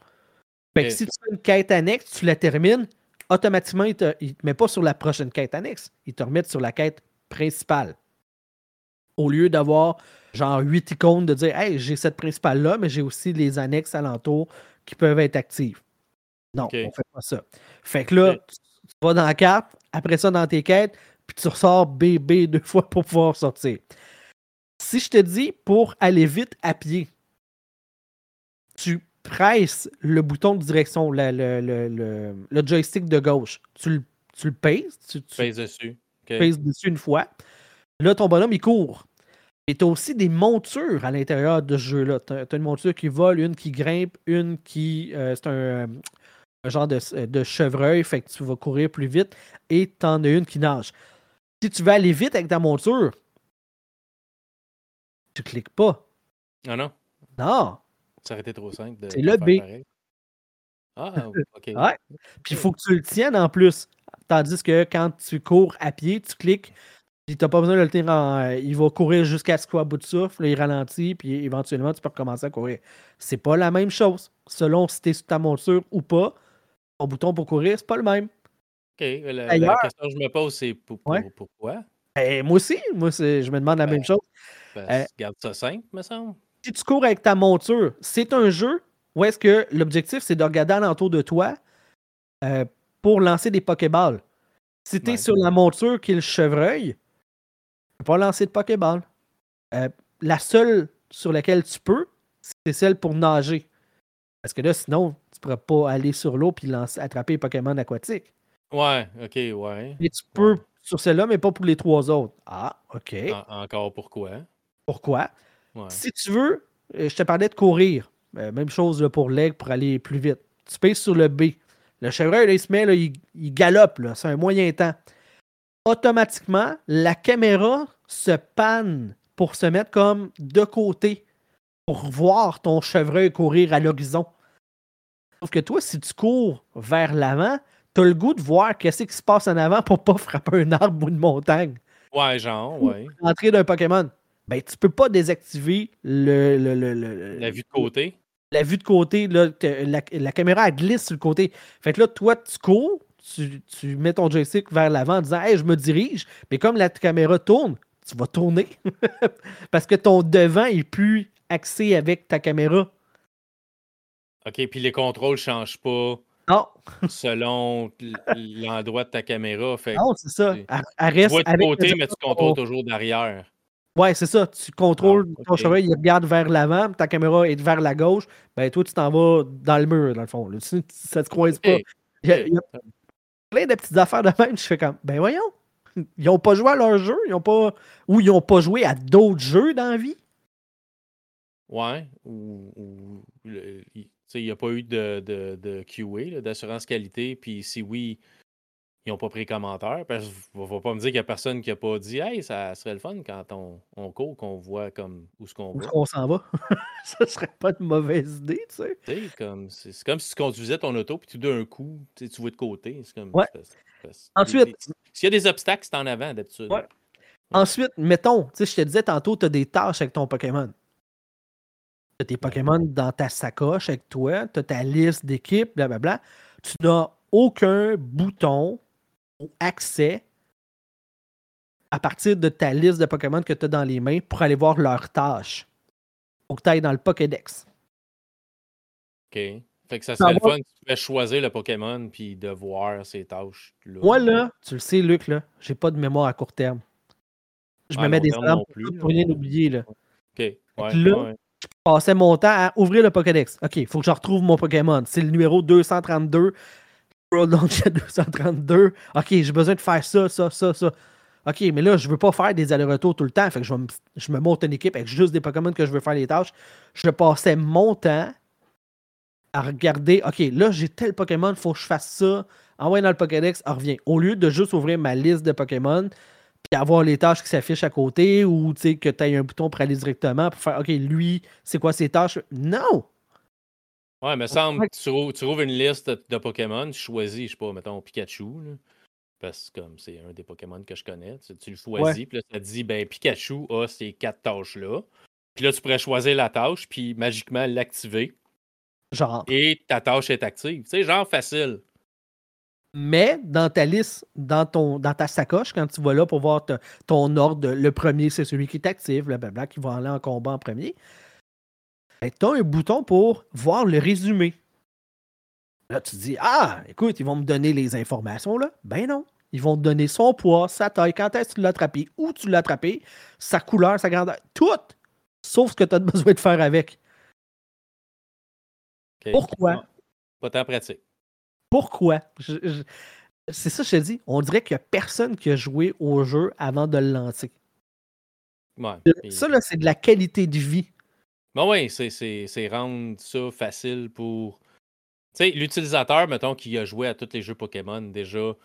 S2: si tu fais une quête annexe, tu la termines, automatiquement, il ne te, met pas sur la prochaine quête annexe. Il te remet sur la quête principale. Au lieu d'avoir genre huit icônes de dire Hey, j'ai cette principale-là, mais j'ai aussi les annexes alentours qui peuvent être actives. Non, on ne fait pas ça. Fait que là, tu, vas dans la carte, après ça dans tes quêtes, puis tu ressors BB deux fois pour pouvoir sortir. Si je te dis pour aller vite à pied, tu presses le bouton de direction, le, le, le, le joystick de gauche. Tu le, tu le pèses. Tu, tu
S1: pèses dessus.
S2: pèses dessus une fois. Là, ton bonhomme, il court. Et tu as aussi des montures à l'intérieur de ce jeu-là. Tu as, une monture qui vole, une qui grimpe, une qui. Euh, c'est un, un, genre de, de, chevreuil, fait que tu vas courir plus vite. Et tu en as une qui nage. Si tu veux aller vite avec ta monture, tu cliques pas.
S1: Ah non?
S2: Non.
S1: Ça aurait été trop simple.
S2: C'est le B.
S1: Ah, OK.
S2: ouais. Puis il faut que tu le tiennes en plus. Tandis que quand tu cours à pied, tu cliques, puis t'as pas besoin de le tenir en. Il va courir jusqu'à ce qu'il soit à bout de souffle, il ralentit, puis éventuellement, tu peux recommencer à courir. C'est pas la même chose. Selon si t'es sur ta monture ou pas, ton bouton pour courir, c'est pas le même.
S1: OK. La, question que je me pose, c'est pourquoi?
S2: Ben, moi aussi, moi, je me demande la même ben, chose.
S1: Ben, euh, garde ça simple, me semble.
S2: Si tu cours avec ta monture, c'est un jeu où est-ce que l'objectif, c'est de regarder alentour de toi euh, pour lancer des Pokéballs. Si tu es sur la monture qui est le chevreuil, tu peux pas lancer de Pokéball. Euh, la seule sur laquelle tu peux, c'est celle pour nager. Parce que là, sinon, tu pourras pas aller sur l'eau et attraper les Pokémon aquatiques.
S1: Ouais, ok, ouais.
S2: Et tu peux sur celle-là, mais pas pour les trois autres. Ah, OK.
S1: encore pourquoi?
S2: Pourquoi? Si tu veux, euh, je te parlais de courir. Euh, même chose pour l'aigle pour aller plus vite. Tu pèses sur le B. Le chevreuil, il se met, il, galope. C'est un moyen temps. Automatiquement, la caméra se panne pour se mettre comme de côté pour voir ton chevreuil courir à l'horizon. Sauf que toi, si tu cours vers l'avant, t'as le goût de voir qu'est-ce qui se passe en avant pour pas frapper un arbre ou une montagne.
S1: Ouais, genre, ouais.
S2: L'entrée d'un Pokémon. Ben, tu peux pas désactiver le,
S1: la vue de côté.
S2: La vue de côté, là, la, caméra elle glisse sur le côté. Fait que là, toi, tu cours, tu, mets ton joystick vers l'avant en disant Hey, je me dirige. Mais comme la caméra tourne, tu vas tourner. Parce que ton devant est plus axé avec ta caméra.
S1: OK, puis les contrôles ne changent pas.
S2: Non.
S1: selon l'endroit de ta caméra. Fait
S2: non, c'est ça.
S1: Elle, reste tu vois de côté, mais tu contrôles toujours derrière.
S2: Ouais, c'est ça. Tu contrôles ah, ton cheval, il regarde vers l'avant, ta caméra est vers la gauche. Ben, toi, tu t'en vas dans le mur, dans le fond. Ça ne te croise pas. Il y, a, plein de petites affaires de même. Je fais comme, ben voyons. Ils n'ont pas joué à leur jeu. Ils ont pas... Ou ils n'ont pas joué à d'autres jeux dans la vie?
S1: Ouais. Ou, il n'y a pas eu de, de, de QA, d'assurance qualité. Puis si oui, ils n'ont pas pris commentaire. Parce que ne va pas me dire qu'il n'y a personne qui n'a pas dit Hey, ça serait le fun quand on, on court, qu'on voit comme où ce qu'on va.
S2: On s'en va. ça serait pas une mauvaise idée, tu
S1: sais. c'est, comme si tu conduisais ton auto, puis tout d'un coup, tu vois de côté. C'est comme,
S2: ouais. Ensuite.
S1: S'il y a des obstacles, c'est en avant d'habitude.
S2: Ouais. Ensuite, mettons, tu sais, je te disais tantôt, tu as des tâches avec ton Pokémon. Tu as tes Pokémon dans ta sacoche avec toi, tu as ta liste d'équipes, blablabla. Tu n'as aucun bouton ou accès à partir de ta liste de Pokémon que tu as dans les mains pour aller voir leurs tâches. Faut que tu ailles dans le Pokédex.
S1: OK. Fait que ça serait le fun tu pouvais choisir le Pokémon puis de voir ses tâches.
S2: Là. Moi, là, tu le sais, Luc, là, j'ai pas de mémoire à court terme. Je me mets des alarmes pour, rien oublier. Là.
S1: OK. Ouais,
S2: là, je passais mon temps à ouvrir le Pokédex. OK, il faut que je retrouve mon Pokémon. C'est le numéro 232. World 232. OK, j'ai besoin de faire ça, ça, ça, ça. OK, mais là, je veux pas faire des allers-retours tout le temps. Fait que je, me, me monte une équipe avec juste des Pokémon que je veux faire les tâches. Je passais mon temps à regarder, OK, là, j'ai tel Pokémon, faut que je fasse ça. Envoyer dans le Pokédex, revient. Au lieu de juste ouvrir ma liste de Pokémon, puis avoir les tâches qui s'affichent à côté, ou que tu aies un bouton pour aller directement pour faire, OK, lui, c'est quoi ses tâches? Non!
S1: Ouais, mais semble que tu, trouves, une liste de Pokémon, tu choisis, je sais pas, mettons Pikachu, parce que comme c'est un des Pokémon que je connais, tu, le choisis, puis là, ça te dit, ben Pikachu a ces quatre tâches-là. Puis là, tu pourrais choisir la tâche, puis magiquement l'activer.
S2: Genre.
S1: Et ta tâche est active. Tu sais, genre facile.
S2: Mais dans ta liste, dans, ton, dans ta sacoche, quand tu vas là pour voir ton ordre, le premier, c'est celui qui est actif, blablabla, qui va aller en combat en premier ben, tu as un bouton pour voir le résumé. Là, tu dis Ah, écoute, ils vont me donner les informations là. Ben non. Ils vont te donner son poids, sa taille, quand est-ce que tu l'as attrapé, où tu l'as attrapé, sa couleur, sa grandeur, tout, sauf ce que tu as besoin de faire avec. Pourquoi?
S1: Pas tant pratique.
S2: Pourquoi? C'est ça que je te dis. On dirait qu'il n'y a personne qui a joué au jeu avant de le lancer. Ça, là, c'est de la qualité de vie.
S1: Ben oui, c'est rendre ça facile pour. Tu sais, l'utilisateur, mettons, qui a joué à tous les jeux Pokémon, déjà,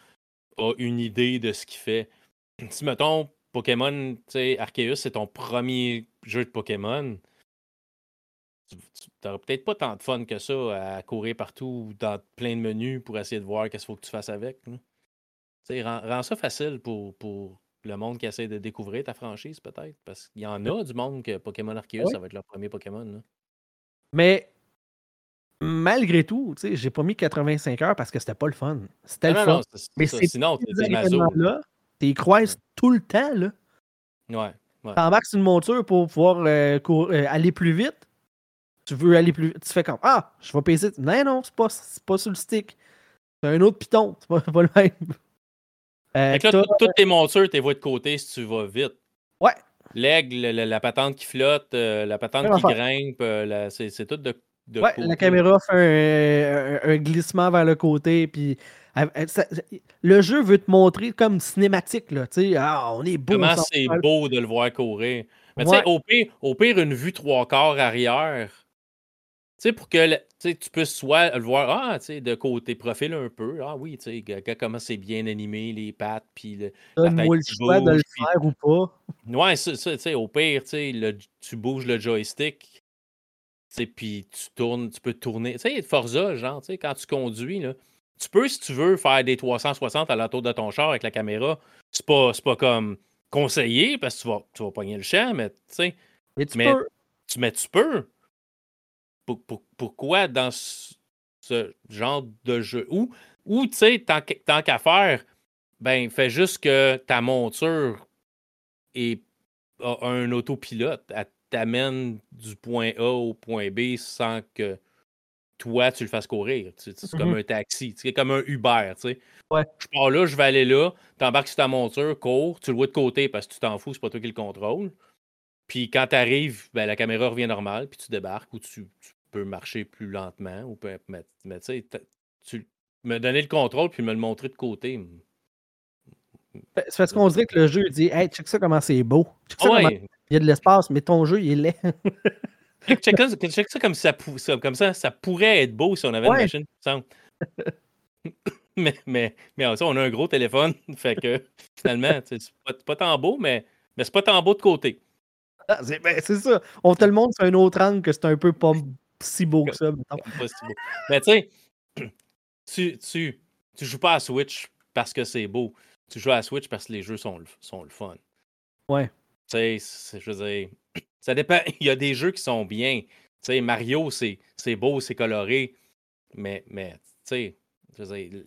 S1: a une idée de ce qu'il fait. Si, mettons, Pokémon, tu sais, Arceus, c'est ton premier jeu de Pokémon, tu n'auras peut-être pas tant de fun que ça à courir partout dans plein de menus pour essayer de voir qu'est-ce qu'il faut que tu fasses avec. Tu sais, rends, ça facile pour, pour le monde qui essaie de découvrir ta franchise, peut-être? Parce qu'il y en a du monde que Pokémon Arceus, ça va être leur premier Pokémon.
S2: Mais malgré tout, tu sais, j'ai pas mis 85 heures parce que c'était pas le fun. C'était le fun. mais
S1: sinon,
S2: t'es là Tu croises tout le temps, là.
S1: Ouais. ouais.
S2: T'embarques sur une monture pour pouvoir euh, euh, aller plus vite. Tu veux aller plus vite. Tu fais comme Ah, je vais payer. Non, non, c'est pas, pas sur le stick. C'est un autre piton. C'est pas, pas le même.
S1: Euh, là, toutes tes montures, t'es vois de côté si tu vas vite.
S2: Ouais.
S1: L'aigle, la, patente qui flotte, euh, la patente qui grimpe, euh, c'est tout de, de
S2: ouais, la caméra fait un, glissement vers le côté, puis le jeu veut te montrer comme cinématique, là, tu ah, on est beau.
S1: Comment c'est beau de le voir courir. Mais tu sais, au pire, au pire, une vue trois quarts arrière, sais, pour que tu puisses soit le voir ah, de côté profil un peu. Ah oui, tu sais, comment c'est bien animé, les pattes, puis le.
S2: Donne-moi le choix de le faire ou pas.
S1: Ouais, ça, tu sais, au pire, tu bouges le joystick, puis tu tournes, tu peux tourner. Tu sais, Forza, genre, tu sais, quand tu conduis, là, tu peux, si tu veux, faire des 360 à l'entour de ton char avec la caméra. C'est pas, pas comme conseillé parce que tu vas, tu vas pogner le champ, mais tu sais.
S2: Mais tu peux.
S1: Tu, mais tu peux pourquoi dans ce, genre de jeu? Ou, ou tu sais, tant, qu'à faire, ben, fais juste que ta monture est, a un autopilote. Elle t'amène du point A au point B sans que toi, tu le fasses courir. C'est comme mm-hmm. un taxi, c'est comme un Uber, tu sais.
S2: Ouais.
S1: Je pars là, je vais aller là, t'embarques sur ta monture, cours, tu le vois de côté parce que tu t'en fous, c'est pas toi qui le contrôle. Puis quand tu arrives, ben, la caméra revient normale, puis tu débarques ou tu, peux marcher plus lentement. Ou peut, mais, mais tu sais, tu me donner le contrôle puis me le montrer de côté.
S2: C'est parce qu'on dirait que le jeu dit Hey, check ça comment c'est beau. Il y a de l'espace, mais ton jeu, il est laid.
S1: check, ça, comme ça, comme ça, ça pourrait être beau si on avait une machine mais, mais, mais ça, on a un gros téléphone. Fait que finalement, c'est pas, pas tant beau, mais, mais c'est pas tant beau de côté.
S2: Ah, ben, c'est ça. On te le montre sur un autre angle que c'est un peu pas si beau que ça.
S1: Pas si beau. Mais tu sais, tu, tu, tu joues pas à Switch parce que c'est beau. Tu joues à Switch parce que les jeux sont, sont le fun.
S2: Ouais.
S1: Tu sais, je veux dire, ça dépend. Il y a des jeux qui sont bien. Tu sais, Mario, c'est beau, c'est coloré. Mais, mais tu sais,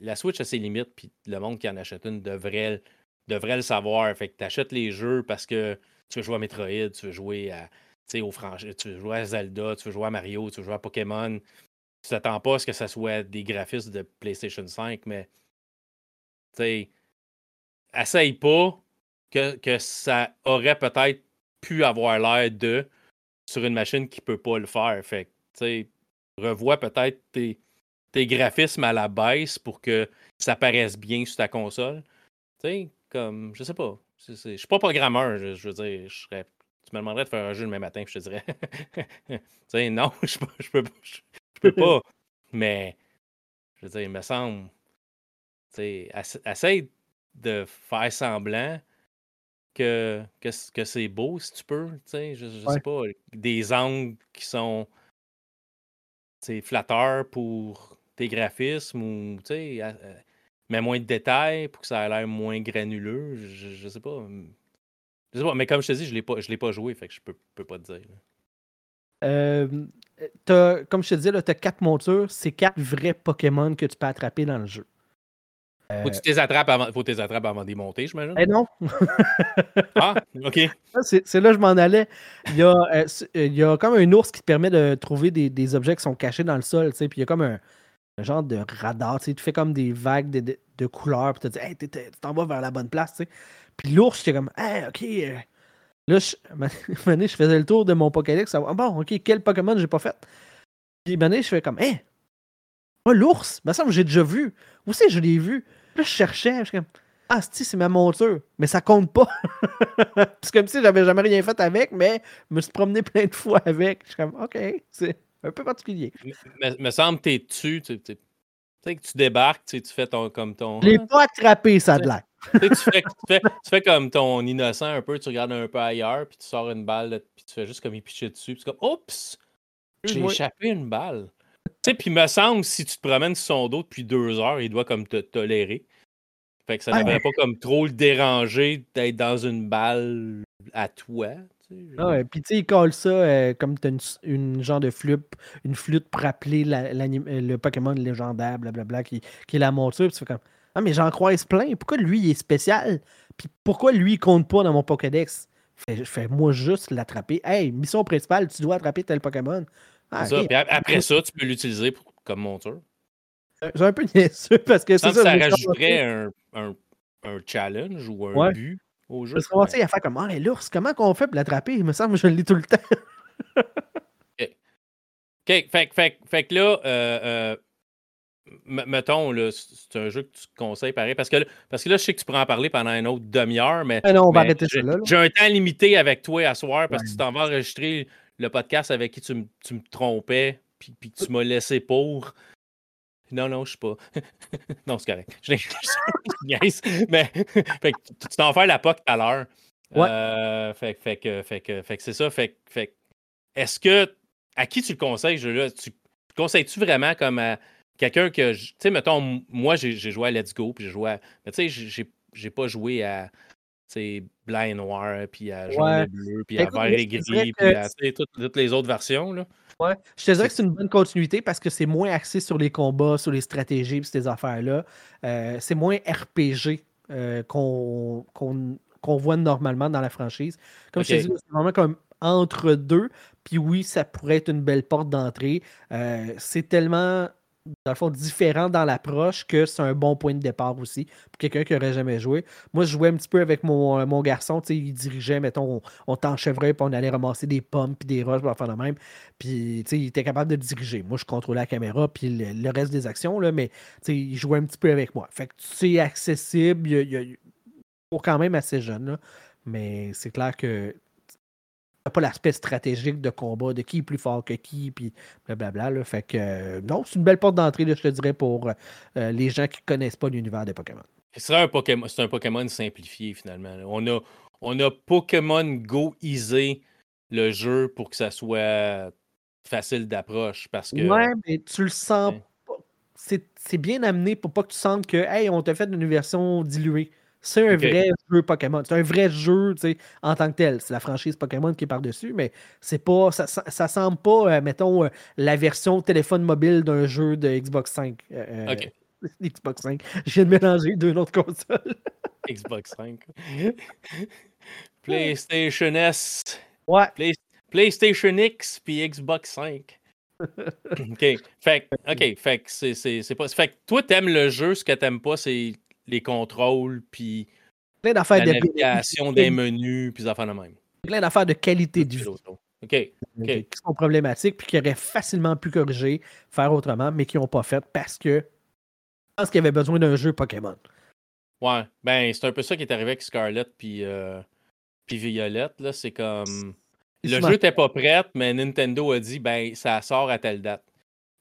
S1: la Switch a ses limites, puis le monde qui en achète une devrait, devrait le savoir. Fait que tu achètes les jeux parce que tu veux jouer à Metroid, tu veux jouer à, à Zelda, tu veux jouer à Mario, tu veux jouer à Pokémon. Tu t'attends pas à ce que ça soit des graphismes de PlayStation 5, mais tu essaye pas que, ça aurait peut-être pu avoir l'air de sur une machine qui peut pas le faire. Fait tu revois peut-être tes, tes graphismes à la baisse pour que ça paraisse bien sur ta console. Tu sais, comme, je sais pas. Je suis pas programmeur, je, veux dire, je serais, tu me demanderais de faire un jeu demain matin, je te dirais, tu sais, non, je, je, peux, je, peux pas. Mais, je veux dire, il me semble, tu sais, essaye de faire semblant que, que, que c'est beau, si tu peux, tu sais, je, sais pas, des angles qui sont, flatteurs pour tes graphismes ou, tu sais, mais moins de détails pour que ça ait l'air moins granuleux. Je, je, sais pas. Je sais pas, mais comme je te dis, je ne l'ai pas joué, fait que je peux, peux pas te dire.
S2: Euh, comme je te disais, tu as quatre montures, c'est quatre vrais Pokémon que tu peux attraper dans le jeu.
S1: Faut que tu les attrapes avant, faut les attrapes avant d'y monter, j'imagine?
S2: Eh non!
S1: ah, ok.
S2: C'est là que je m'en allais. Il y, a, euh, il y a comme un ours qui te permet de trouver des, des objets qui sont cachés dans le sol, puis il y a comme un genre de radar. Tu, fais comme des vagues de, de, couleurs, puis tu hey, t'en vas vers la bonne place. Tu sais. Puis l'ours, j'étais comme, hey, ok. Euh, là, je, je faisais le tour de mon Pokédex. Ah, bon, ok, quel Pokémon j'ai pas fait? Puis maintenant, je fais comme, hé, oh, l'ours, me semble que j'ai déjà vu. Où c'est je l'ai vu? Là, je cherchais, je suis comme, ah, c'est ma monture, mais ça compte pas. c'est comme si j'avais jamais rien fait avec, mais je me suis promené plein de fois avec. Je suis comme, OK, c'est un peu particulier.
S1: Me, me semble que t'es dessus, tu sais, que tu débarques, tu fais ton, comme ton.
S2: Je l'ai pas attrapé, ça de là.
S1: tu, fais, tu, fais, tu, fais, comme ton innocent un peu, tu regardes un peu ailleurs, puis tu sors une balle, puis tu fais juste comme il pichait dessus, puis tu comme, oups, j'ai échappé une balle. Tu sais, puis me semble, si tu te promènes sur son dos depuis deux heures, il doit comme te tolérer. Fait que ça ne devrait pas comme trop le déranger d'être dans une balle à toi.
S2: Ah ouais, puis tu sais, il colle ça euh, comme tu as une, genre de flûte, une flûte pour appeler la, le Pokémon légendaire, blablabla, qui, qui est la monture. Puis tu fais comme Ah, mais j'en croise plein. Pourquoi lui, il est spécial? Puis pourquoi lui, il compte pas dans mon Pokédex? Fais, fais moi juste l'attraper. Hey, mission principale, tu dois attraper tel Pokémon.
S1: Ah, ça, après ça, tu peux l'utiliser comme monture.
S2: J'ai un peu niaiseux parce que
S1: c'est ça. Ça rajouterait un, un, un, challenge ou un but au jeu.
S2: Je me suis à faire comme Ah, l'ours, comment qu'on fait pour l'attraper Il me semble que je le lis tout le temps.
S1: OK. OK. Fait, fait, fait que là, euh, euh, mettons, c'est un jeu que tu conseilles pareil. Parce que, là, parce que là, je sais que tu pourras en parler pendant une autre demi-heure, mais.
S2: Ah non, on va arrêter ça là.
S1: J'ai un temps limité avec toi à soir parce que tu t'en vas enregistrer le podcast avec qui tu, tu me trompais, puis, puis tu m'as laissé pour. Non, non, je suis pas. non, c'est correct. Je niaise. Mais fait que tu t'en fais la POC tout à l'heure.
S2: Ouais.
S1: Euh, fait, fait, que, fait, que, fait que c'est ça. Fait, fait est-ce que. À qui tu le conseilles, jeu-là? Tu, conseilles-tu vraiment comme à quelqu'un que. Tu sais, mettons, moi, j'ai joué à Let's Go, puis j'ai joué à. Mais tu sais, j'ai pas joué à sais, blanc et noir, puis à jaune et bleu, puis à vert et gris, puis à toutes, les autres versions. Là.
S2: Ouais. Je te dirais que c'est une bonne continuité parce que c'est moins axé sur les combats, sur les stratégies et ces affaires-là. Euh, c'est moins RPG euh, qu'on voit normalement dans la franchise. Comme je te dis, c'est vraiment comme entre deux. Puis oui, ça pourrait être une belle porte d'entrée. Euh, c'est tellement dans le fond, différent dans l'approche que c'est un bon point de départ aussi pour quelqu'un qui n'aurait jamais joué. Moi, je jouais un petit peu avec mon, euh, mon garçon, il dirigeait, mettons, on, on t'enchevrait, puis on allait ramasser des pommes, puis des roches, pour faire de même. Puis, il était capable de diriger. Moi, je contrôlais la caméra, puis le, reste des actions, là, mais il jouait un petit peu avec moi. Fait que c'est accessible, il, pour quand même assez jeune, là. mais c'est clair que pas l'aspect stratégique de combat, de qui est plus fort que qui, puis blablabla. Là. Fait que, euh, non, c'est une belle porte d'entrée, je te dirais, pour euh, les gens qui ne connaissent pas l'univers des Pokémon.
S1: C'est un Pokémon, c'est un Pokémon simplifié, finalement. On a, on a Pokémon Go easy le jeu pour que ça soit facile d'approche. parce que
S2: Ouais, mais tu le sens pas. C'est bien amené pour pas que tu sentes que, hey, on t'a fait une version diluée. C'est un vrai jeu Pokémon. C'est un vrai jeu en tant que tel. C'est la franchise Pokémon qui est par-dessus, mais c'est pas. Ça, ça, semble pas, euh, mettons, euh, la version téléphone mobile d'un jeu de Xbox 5.
S1: Euh, OK.
S2: Xbox 5. Je viens de mélanger deux autres consoles.
S1: Xbox 5. PlayStation S.
S2: Ouais.
S1: PlayStation X puis Xbox 5. OK. Fait, OK. Fait que c'est pas. Fait que toi, t'aimes le jeu, ce que t'aimes pas, c'est les contrôles, puis
S2: plein d'affaires
S1: la navigation des menus, puis des affaires de même.
S2: Plein d'affaires de qualité de vie.
S1: OK.
S2: Qui sont problématiques, puis qui auraient facilement pu corriger, faire autrement, mais qui n'ont pas fait parce que je pense qu'il y avait besoin d'un jeu Pokémon.
S1: Ouais, ben c'est un peu ça qui est arrivé avec Scarlet puis, euh, puis Violette. Là. C'est comme. Le jeu n'était pas prêt, mais Nintendo a dit ben ça sort à telle date.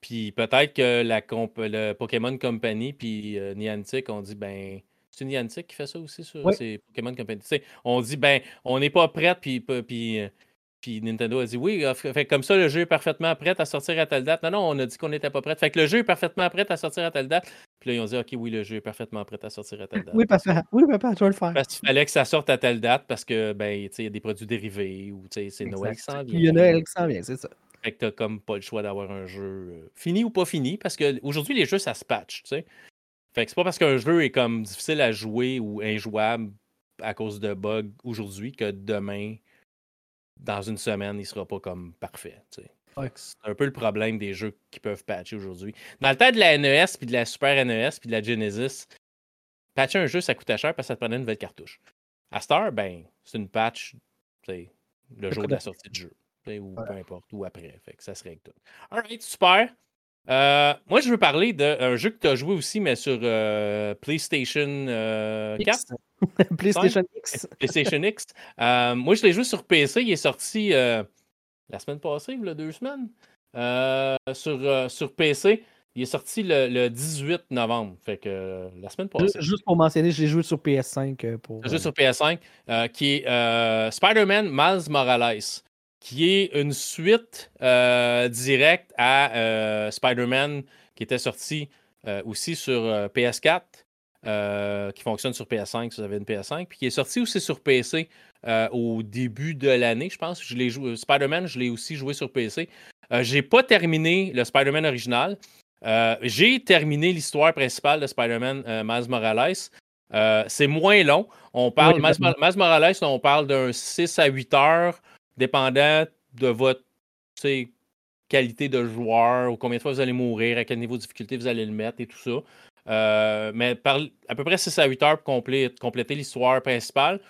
S1: Puis peut-être que la le Pokémon Company puis euh, Niantic ont dit ben c'est Niantic qui fait ça aussi sur ces Pokémon Company. on dit ben on n'est pas prêt puis, puis, euh, puis Nintendo a dit oui, fait comme ça le jeu est parfaitement prêt à sortir à telle date. Non, non, on a dit qu'on n'était pas prêt. Fait que le jeu est parfaitement prêt à sortir à telle date. Puis là, ils ont dit OK, oui, le jeu est parfaitement prêt à sortir à telle date.
S2: Oui, parce que oui, papa, tu vas le faire.
S1: Parce qu'il fallait que ça sorte à telle date parce que ben, il y a des produits dérivés ou c'est Noël qui s'en vient.
S2: Il y a Noël qui s'en vient, c'est ça.
S1: Fait que t'as comme pas le choix d'avoir un jeu euh, fini ou pas fini, parce qu'aujourd'hui, les jeux, ça se patch, tu sais. Fait que c'est pas parce qu'un jeu est comme difficile à jouer ou injouable à cause de bugs aujourd'hui que demain, dans une semaine, il sera pas comme parfait, tu sais. C'est un peu le problème des jeux qui peuvent patcher aujourd'hui. Dans le temps de la NES, puis de la Super NES, puis de la Genesis, patcher un jeu, ça coûtait cher parce que ça te prenait une nouvelle cartouche. À Star, ben, c'est une patch, le jour de la sortie du jeu. Ou peu importe, ou après. Fait que ça serait tout. Alright, super. Euh, moi, je veux parler d'un jeu que tu as joué aussi, mais sur euh, PlayStation 4.
S2: PlayStation X.
S1: PlayStation X. moi, je l'ai joué sur PC. Il est sorti la semaine passée, il y a deux semaines, sur, sur PC. Il est sorti le, 18 novembre. Fait que la semaine passée.
S2: Juste pour mentionner, j'ai joué sur PS5. Pour...
S1: Joué sur PS5, qui est Spider-Man Miles Morales qui est une suite euh, directe à euh, Spider-Man qui était sorti euh, aussi sur PS4, qui fonctionne sur PS5 si vous avez une PS5, puis qui est sorti aussi sur PC au début de l'année, je pense. Je joué, Spider-Man, je l'ai aussi joué sur PC. j'ai pas terminé le Spider-Man original. j'ai terminé l'histoire principale de Spider-Man Miles Morales. c'est moins long. On parle, Miles, Morales, on parle d'un 6 à 8 heures dépendant de votre qualité de joueur ou combien de fois vous allez mourir, à quel niveau de difficulté vous allez le mettre et tout ça. Euh, mais par à peu près 6 à 8 heures pour compléter l'histoire principale.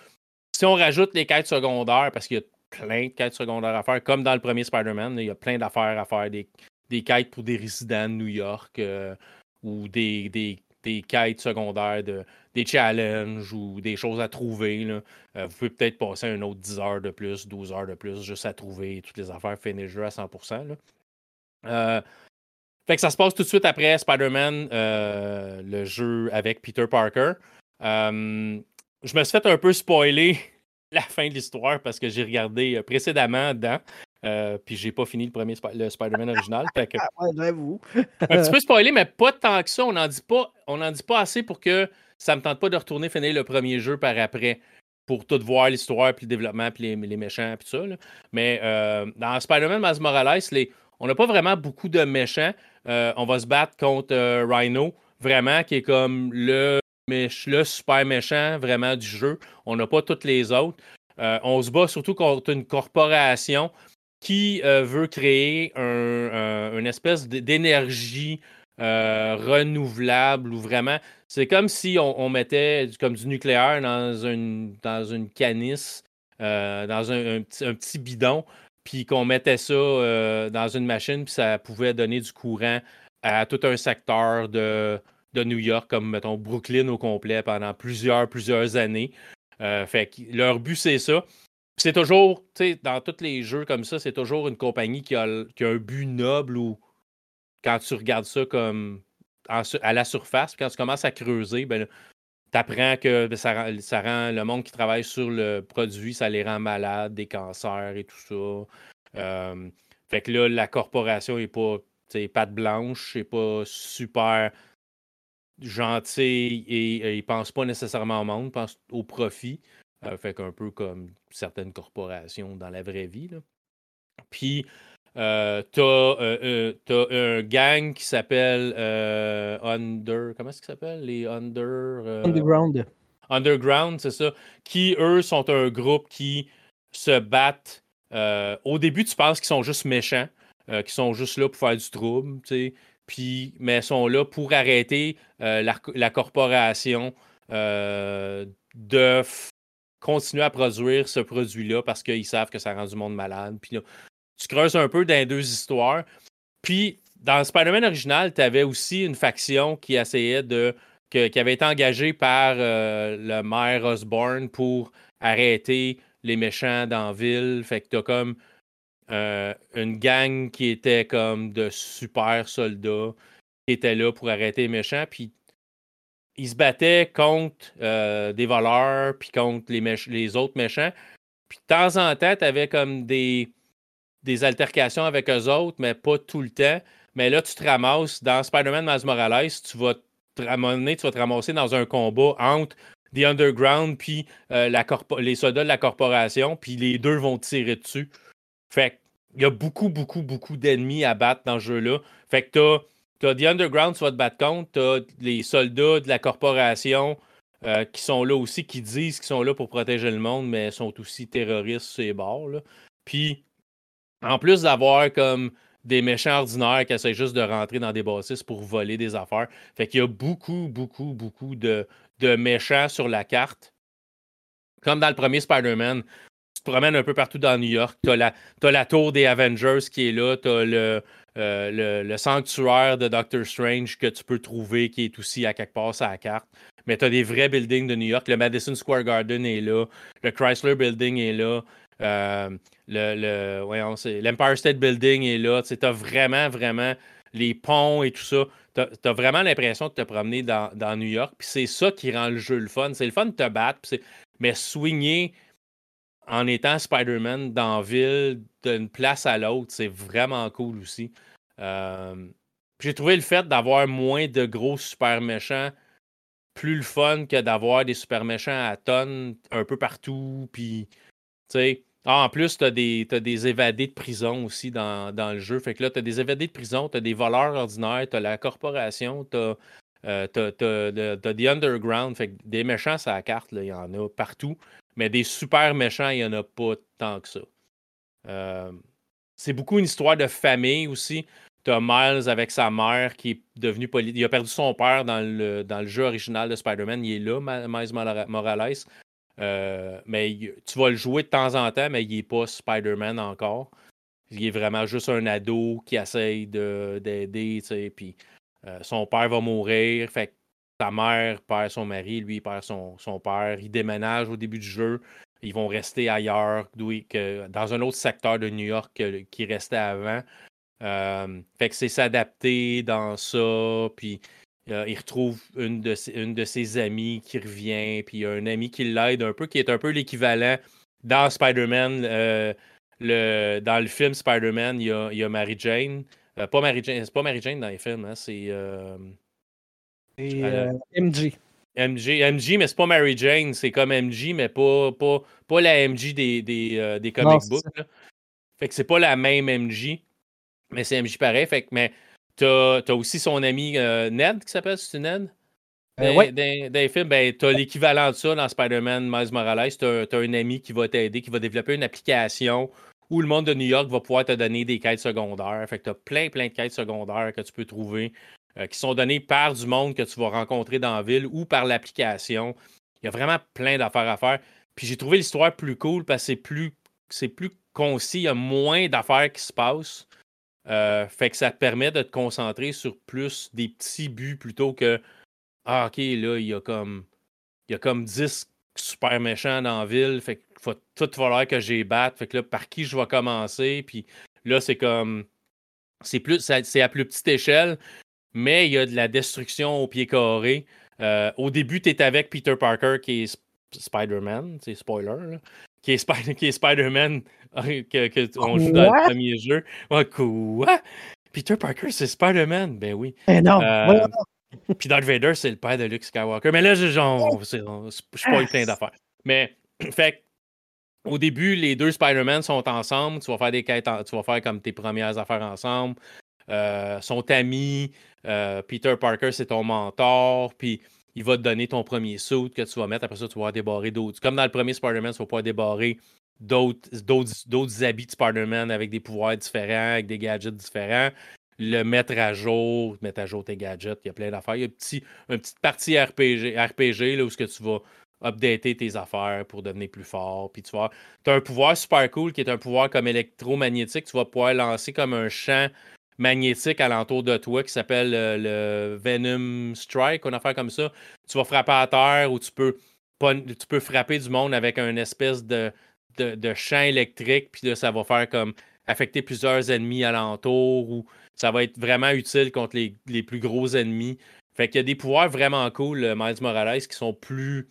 S1: Si on rajoute les quêtes secondaires, parce qu'il y a plein de quêtes secondaires à faire, comme dans le premier Spider-Man, il y a plein d'affaires à faire, des, quêtes pour des résidents de New York euh, ou des, des, des quêtes secondaires, de, des challenges ou des choses à trouver. Là. Euh, vous pouvez peut-être passer un autre 10 heures de plus, 12 heures de plus, juste à trouver toutes les affaires, finir le jeu à 100%. Là. Euh, fait que ça se passe tout de suite après Spider-Man, euh, le jeu avec Peter Parker. je me suis fait un peu spoiler la fin de l'histoire parce que j'ai regardé précédemment dedans. Euh, puis j'ai pas fini le premier le Spider-Man original. Fait que...
S2: ouais,
S1: un petit peu spoilé, mais pas tant que ça. On n'en dit pas, on en dit pas assez pour que ça me tente pas de retourner finir le premier jeu par après pour tout voir l'histoire, puis le développement, puis les, méchants, puis tout ça. Mais euh, dans Spider-Man Miles Morales, les, on n'a pas vraiment beaucoup de méchants. Euh, on va se battre contre Rhino, vraiment, qui est comme le, super méchant vraiment du jeu. On n'a pas toutes les autres. on se bat surtout contre une corporation qui euh, veut créer un, une espèce d'énergie euh, renouvelable ou vraiment. C'est comme si on, mettait comme du nucléaire dans une, dans une canisse, euh, dans un, petit, bidon, puis qu'on mettait ça dans une machine, puis ça pouvait donner du courant à tout un secteur de, de New York, comme mettons Brooklyn au complet pendant plusieurs, plusieurs années. fait leur but, c'est ça. C'est toujours, tu sais, dans tous les jeux comme ça, c'est toujours une compagnie qui a, un but noble ou quand tu regardes ça comme à la surface, quand tu commences à creuser, ben, tu apprends que ben, ça, rend le monde qui travaille sur le produit, ça les rend malades, des cancers et tout ça. Fait que là, la corporation n'est pas patte blanche, n'est pas super gentil et, et, il pense pas nécessairement au monde, pense au profit. Euh, fait qu'un peu comme certaines corporations dans la vraie vie. Puis, euh, t'as euh, un gang qui s'appelle Under. Comment est-ce qu'il s'appelle Les Under.
S2: Underground.
S1: Underground, c'est ça. Qui, eux, sont un groupe qui se battent. au début, tu penses qu'ils sont juste méchants, qu'ils sont juste là pour faire du trouble, tu sais. Puis, mais ils sont là pour arrêter la, la, corporation de continuer à produire ce produit-là parce qu'ils savent que ça rend du monde malade. Puis là, tu creuses un peu dans les deux histoires. Puis, dans Spider-Man original, tu avais aussi une faction qui essayait de. qui avait été engagée par euh, le maire Osborne pour arrêter les méchants dans la ville. Fait que tu as comme euh, une gang qui était comme de super soldats qui étaient là pour arrêter les méchants. Puis il se battait contre euh, des voleurs, puis contre les, les, autres méchants. Puis de temps en temps, tu avais comme des, des altercations avec eux autres, mais pas tout le temps. Mais là, tu te ramasses dans Spider-Man Miles Morales, tu vas te, donné, tu vas te ramasser dans un combat entre The Underground puis euh, les soldats de la corporation, puis les deux vont tirer dessus. Fait qu'il y a beaucoup, beaucoup, beaucoup d'ennemis à battre dans ce jeu-là. Fait que t'as The Underground, tu vas te battre contre. Tu as les soldats de la corporation euh, qui sont là aussi, qui disent qu'ils sont là pour protéger le monde, mais sont aussi terroristes sur les bords. Puis, en plus d'avoir comme des méchants ordinaires qui essaient juste de rentrer dans des bâtisses pour voler des affaires. Fait qu'il y a beaucoup, beaucoup, beaucoup de, méchants sur la carte. Comme dans le premier Spider-Man, te promènes un peu partout dans New York. Tu as la, tour des Avengers qui est là. Tu as le, le, sanctuaire de Doctor Strange que tu peux trouver qui est aussi à quelque part sur la carte. Mais tu as des vrais buildings de New York. Le Madison Square Garden est là. Le Chrysler Building est là. Le, l'Empire State Building est là. Tu as vraiment, vraiment les ponts et tout ça. Tu as, vraiment l'impression de te promener dans, New York. Puis c'est ça qui rend le jeu le fun. C'est le fun de te battre, mais swinger en étant Spider-Man dans la ville, d'une place à l'autre, c'est vraiment cool aussi. Euh, j'ai trouvé le fait d'avoir moins de gros super méchants plus le fun que d'avoir des super méchants à tonnes un peu partout. Puis, tu sais, ah, en plus, tu as, des évadés de prison aussi dans, le jeu. Fait que là, tu as des évadés de prison, tu as des voleurs ordinaires, tu as la corporation, tu as, The Underground. Fait que des méchants, ça la carte, il y en a partout. Mais des super méchants, il n'y en a pas tant que ça. Euh, c'est beaucoup une histoire de famille aussi. Tu Miles avec sa mère qui est devenu politique. Il a perdu son père dans le, dans le jeu original de Spider-Man. Il est là, Miles Morales. Euh, mais tu vas le jouer de temps en temps, mais il n'est pas Spider-Man encore. Il est vraiment juste un ado qui essaye d'aider, puis euh, son père va mourir, fait que sa mère perd son mari, lui il perd son, son père, il déménage au début du jeu, ils vont rester ailleurs, dans un autre secteur de New York qui restait avant. Euh, fait que c'est s'adapter dans ça, puis euh, il retrouve une de, ses, une de ses amies qui revient, puis il y a un ami qui l'aide un peu, qui est un peu l'équivalent dans Spider-Man. Euh, le, dans le film Spider-Man, il y a, Mary Jane. Euh, pas Mary Jane, c'est pas Mary Jane dans les films, hein, c'est.
S2: MJ.
S1: MJ, MJ, mais c'est pas Mary Jane, c'est comme MJ, mais pas, pas, pas la MJ des, des, des comic books. Fait que c'est pas la même MJ, mais c'est MJ pareil. Fait que, mais T'as as aussi son ami euh, Ned qui s'appelle, c'est Ned? Euh, dans, ouais. les films, ben, tu as l'équivalent de ça dans Spider-Man Miles Morales. Tu as, un ami qui va t'aider, qui va développer une application où le monde de New York va pouvoir te donner des quêtes secondaires. Fait que tu as plein, plein de quêtes secondaires que tu peux trouver euh, qui sont données par du monde que tu vas rencontrer dans la ville ou par l'application. Il y a vraiment plein d'affaires à faire. Puis j'ai trouvé l'histoire plus cool parce que c'est plus, plus concis, il y a moins d'affaires qui se passent. Euh, fait que ça te permet de te concentrer sur plus des petits buts plutôt que Ah, ok, là, il y a comme il y a comme 10 super méchants dans la ville. Fait qu'il faut tout falloir que j'ai batte. Fait que là, par qui je vais commencer? Puis là, c'est comme. C'est plus c'est à plus petite échelle, mais il y a de la destruction au pied carré. Euh, au début, tu es avec Peter Parker qui est Spider-Man, c'est spoiler, qui est, Spider- man qu'on joue dans le premier jeu. quoi? Peter Parker, c'est Spider-Man? Ben oui.
S2: Eh non, euh,
S1: Puis Darth Vader, c'est le père de Luke Skywalker. Mais là, genre, je spoil plein d'affaires. Mais, fait au début, les deux Spider-Man sont ensemble. Tu vas faire des quêtes, tu vas faire comme tes premières affaires ensemble. Euh, sont amis. Euh, Peter Parker, c'est ton mentor. Puis il va te donner ton premier suit que tu vas mettre. Après ça, tu vas débarrer d'autres. Comme dans le premier Spider-Man, tu vas pouvoir débarrer d'autres habits de Spider-Man avec des pouvoirs différents, avec des gadgets différents. Le mettre à jour, mettre à jour tes gadgets, il y a plein d'affaires. Il y a une petite partie RPG, RPG là, où ce que tu vas updater tes affaires pour devenir plus fort. Puis tu as un pouvoir super cool qui est un pouvoir comme électromagnétique. Tu vas pouvoir lancer comme un champ magnétique alentour de toi qui s'appelle euh, le Venom Strike, une affaire comme ça. Tu vas frapper à terre ou tu peux, tu peux frapper du monde avec un espèce de, de, champ électrique, puis ça va faire comme affecter plusieurs ennemis alentour ou ça va être vraiment utile contre les, plus gros ennemis. Fait qu'il y a des pouvoirs vraiment cool, euh, Miles Morales, qui sont plus,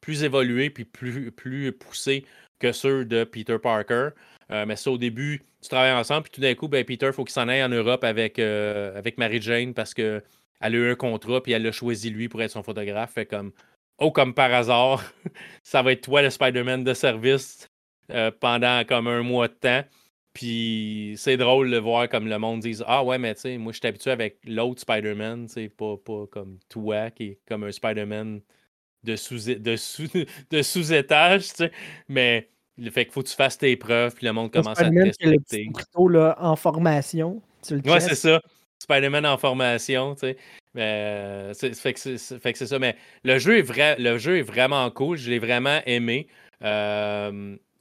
S1: plus évolués puis plus, plus poussés que ceux de Peter Parker. Euh, mais ça, au début, tu travailles ensemble, puis tout d'un coup, ben, Peter, il faut qu'il s'en aille en Europe avec, euh, avec Mary-Jane parce qu'elle a eu un contrat, puis elle a choisi lui pour être son photographe. Fait comme, oh, comme par hasard, ça va être toi le Spider-Man de service euh, pendant comme un mois de temps. Puis c'est drôle de voir comme le monde dise Ah ouais, mais tu sais, moi je suis habitué avec l'autre Spider-Man, pas, pas comme toi qui est comme un Spider-Man de sous-étage, de sous, de sous-étage, mais le fait qu'il faut que tu fasses tes preuves, puis le monde commence à te respecter.
S2: plutôt là, en formation.
S1: Ouais, c'est ça. Spider-Man en formation, tu sais. Mais, fait que c'est ça. Mais le jeu, est vrai, le jeu est vraiment cool. Je l'ai vraiment aimé. il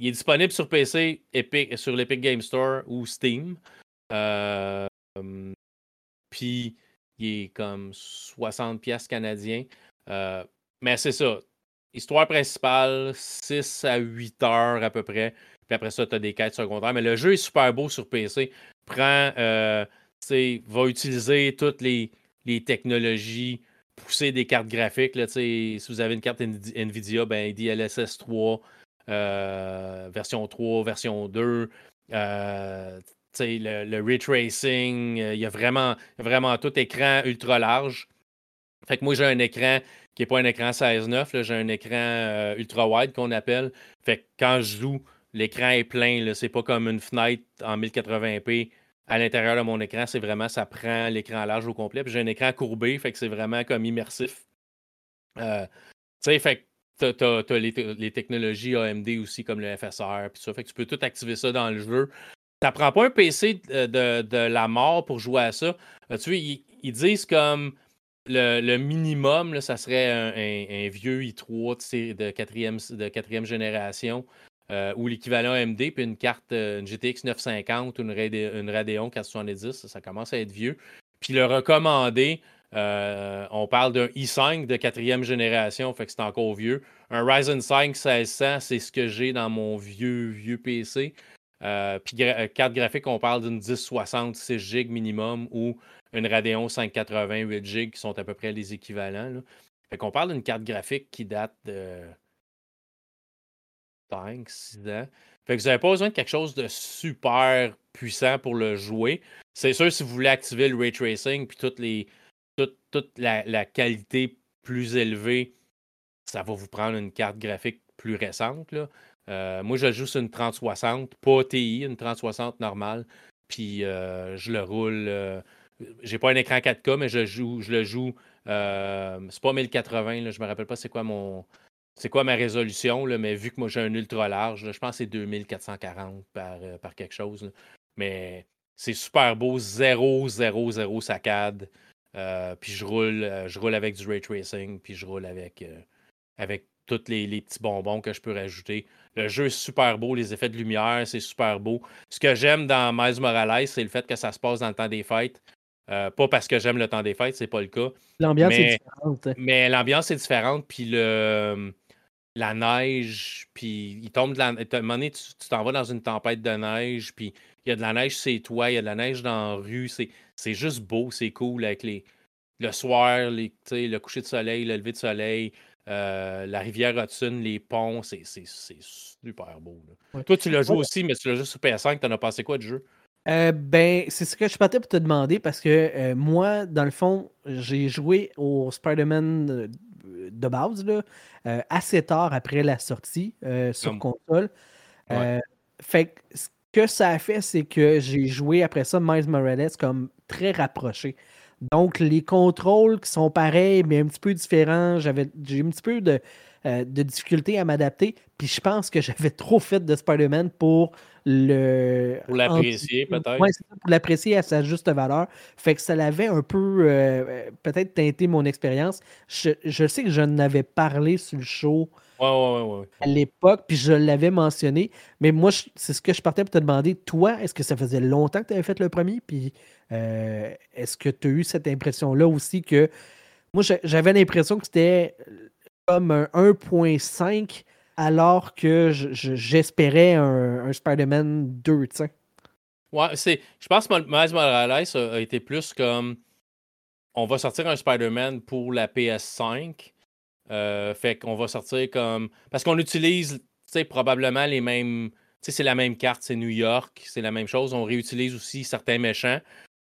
S1: est disponible sur PC, Epic, sur l'Epic Game Store ou Steam. Puis il est comme 60 pièces canadiens. mais c'est ça. Histoire principale, 6 à 8 heures à peu près. Puis après ça, tu as des quêtes secondaires. Mais le jeu est super beau sur PC. Prend, euh, va utiliser toutes les, technologies, pousser des cartes graphiques. Là, si vous avez une carte NVIDIA, ben, DLSS 3, euh, version 3, version 2. Euh, le, le ray tracing, il y a vraiment, vraiment tout écran ultra large. Fait que moi, j'ai un écran qui n'est pas un écran 16-9, j'ai un écran ultra wide qu'on appelle. Fait que quand je joue, l'écran est plein. C'est pas comme une fenêtre en 1080p à l'intérieur de mon écran. C'est vraiment, ça prend l'écran large au complet. Puis j'ai un écran courbé, fait que c'est vraiment comme immersif. Euh, tu sais, fait que tu as, les, technologies AMD aussi, comme le FSR, puis ça. Fait que tu peux tout activer ça dans le jeu. Ça prend pas un PC de, la mort pour jouer à ça. Euh, tu vois, ils, disent comme le, minimum, ça serait un, vieux i3 de quatrième, de quatrième génération euh, ou l'équivalent AMD, puis une carte, euh, une GTX 950 ou une, Radeon 470, ça, commence à être vieux. Puis le recommandé, euh, on parle d'un i5 de quatrième génération, fait que c'est encore vieux. Un Ryzen 5 1600, c'est ce que j'ai dans mon vieux, vieux PC. puis carte graphique, on parle d'une 1060 6 GB minimum ou une Radeon 580 8 GB qui sont à peu près les équivalents. Là. Fait qu'on parle d'une carte graphique qui date de 5, 6 ans. Fait que vous n'avez pas besoin de quelque chose de super puissant pour le jouer. C'est sûr, si vous voulez activer le ray tracing puis toutes les, toute, la, qualité plus élevée, ça va vous prendre une carte graphique plus récente. Euh, moi, je joue sur une 3060, pas TI, une 3060 normale. Puis euh, je le roule. Euh, j'ai pas un écran 4K, mais je joue, je le joue. c'est pas 1080, là, je me rappelle pas c'est quoi mon c'est quoi ma résolution, là, mais vu que moi j'ai un ultra large, je pense que c'est 2440 par, euh, par quelque chose. Mais c'est super beau, 0, 0, 0 saccade. Euh, puis je roule, euh, je roule avec du ray tracing, puis je roule avec, avec tous les, petits bonbons que je peux rajouter. Le jeu est super beau, les effets de lumière, c'est super beau. Ce que j'aime dans Miles Morales, c'est le fait que ça se passe dans le temps des fêtes. Pas parce que j'aime le temps des fêtes, c'est pas le cas.
S2: L'ambiance est différente.
S1: Mais l'ambiance est différente, puis le la neige, puis il tombe de la. À un moment donné, tu t'en vas dans une tempête de neige, puis il y a de la neige c'est toi, il y a de la neige dans la rue. C'est juste beau, c'est cool avec les, le soir, les, le coucher de soleil, le lever de soleil, euh, la rivière Hudson, les ponts, c'est super beau. Toi, tu l'as joué aussi, mais tu l'as joué sur PS5, t'en as passé quoi du jeu?
S2: Euh, ben, c'est ce que je partais pour te demander parce que euh, moi, dans le fond, j'ai joué au Spider-Man de base, là, euh, assez tard après la sortie euh, sur console. Euh, fait que ce que ça a fait, c'est que j'ai joué après ça Miles Morales comme très rapproché. Donc, les contrôles qui sont pareils, mais un petit peu différents, j'avais j'ai un petit peu de, de difficulté à m'adapter. Puis je pense que j'avais trop fait de Spider-Man pour le.
S1: Pour l'apprécier, peut-être.
S2: Oui, pour l'apprécier à sa juste valeur. Fait que ça l'avait un peu euh, peut-être teinté mon expérience. Je, sais que je n'avais parlé sur le show
S1: à
S2: l'époque, puis je l'avais mentionné. Mais moi, c'est ce que je partais pour te demander. Toi, est-ce que ça faisait longtemps que tu avais fait le premier? Puis euh, est-ce que tu as eu cette impression-là aussi que. Moi, j'avais l'impression que c'était comme un 1.5 alors que j'espérais un, Spider-Man 2, tu sais.
S1: Ouais, c'est. Je pense que Miles Morales a, été plus comme. On va sortir un Spider-Man pour la PS5. Euh, fait qu'on va sortir comme. Parce qu'on utilise, probablement les mêmes. C'est la même carte, c'est New York, c'est la même chose. On réutilise aussi certains méchants.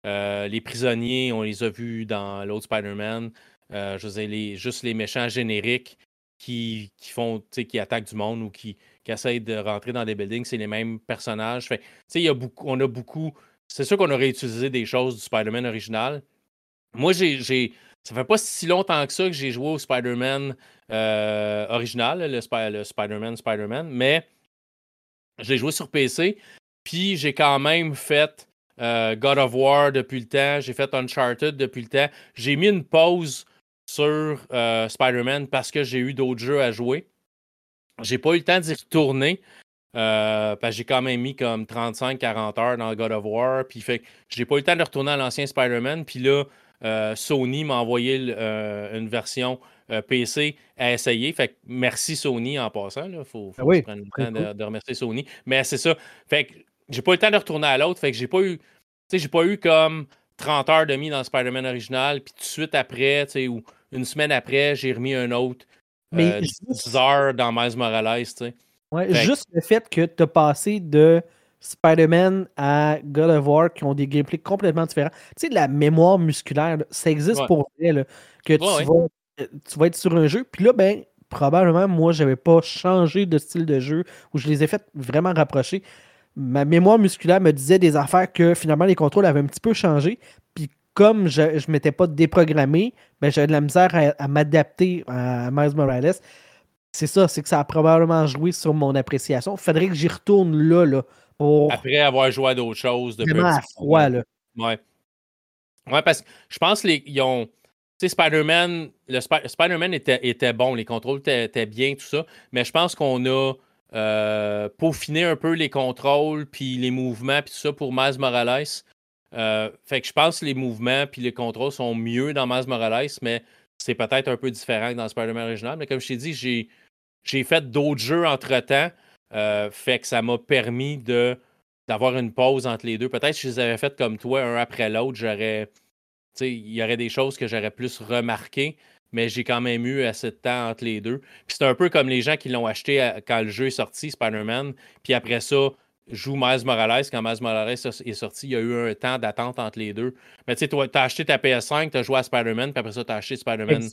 S1: Euh, les prisonniers, on les a vus dans l'autre Spider-Man. Euh, je veux dire, les, juste les méchants génériques qui, qui font, qui attaquent du monde ou qui, qui essayent de rentrer dans des buildings, c'est les mêmes personnages. Y a beaucoup, on a beaucoup. C'est sûr qu'on aurait utilisé des choses du Spider-Man original. Moi, j'ai. Ça fait pas si longtemps que ça que j'ai joué au Spider-Man euh, original, le, Spider-Man, Spider-Man, mais j'ai joué sur PC, puis j'ai quand même fait euh, God of War depuis le temps, j'ai fait Uncharted depuis le temps. J'ai mis une pause sur euh, Spider-Man parce que j'ai eu d'autres jeux à jouer. j'ai pas eu le temps d'y retourner. parce que j'ai quand même mis comme 35-40 heures dans God of War. Puis fait j'ai pas eu le temps de retourner à l'ancien Spider-Man. Puis là, Sony m'a envoyé une version PC à essayer. Fait que merci Sony en passant. Il faut,
S2: ah oui,
S1: prendre le temps de, remercier Sony. Mais c'est ça. Fait que j'ai pas eu le temps de retourner à l'autre. Fait que j'ai pas eu. Tu sais, j'ai pas eu comme 30 heures de mis dans Spider-Man original. Puis tout de suite après, tu sais, ou une semaine après, j'ai remis un autre. Mais 10 euh, heures dans Miles Morales, tu sais.
S2: Ouais, juste le fait que tu as passé de Spider-Man à God of War qui ont des gameplays complètement différents. Tu sais, la mémoire musculaire, ça existe pour vrai, que tu, vas, euh, tu, vas, être sur un jeu, puis là, ben, probablement, moi, j'avais pas changé de style de jeu, ou je les ai fait vraiment rapprocher ma mémoire musculaire me disait des affaires que finalement les contrôles avaient un petit peu changé. Puis comme je ne m'étais pas déprogrammé, ben, j'avais de la misère à, m'adapter à Miles Morales. C'est ça, c'est que ça a probablement joué sur mon appréciation. Il faudrait que j'y retourne là, là.
S1: Après avoir joué à d'autres choses.
S2: Depuis Vraiment à froid, là.
S1: Ouais. Ouais, parce que je pense qu'ils ont. Tu sais, Spider-Man, le Spider-Man était, était, bon, les contrôles étaient bien, tout ça. Mais je pense qu'on a euh, peaufiner un peu les contrôles, puis les mouvements, puis tout ça pour Miles Morales. Euh, fait que je pense que les mouvements puis les contrôles sont mieux dans Miles Morales, mais c'est peut-être un peu différent que dans Spider-Man original. Mais comme je t'ai dit, j'ai, j'ai fait d'autres jeux entre-temps. Euh, fait que ça m'a permis de, d'avoir une pause entre les deux. Peut-être si je les avais faites comme toi, un après l'autre, j'aurais. Il y aurait des choses que j'aurais plus remarquées mais j'ai quand même eu assez de temps entre les deux. Puis c'est un peu comme les gens qui l'ont acheté quand le jeu est sorti, Spider-Man, puis après ça, joue Miles Morales. Quand Miles Morales est sorti, il y a eu un temps d'attente entre les deux. Mais tu sais, tu as acheté ta PS5, tu as joué à Spider-Man, puis après ça, tu as acheté Spider-Man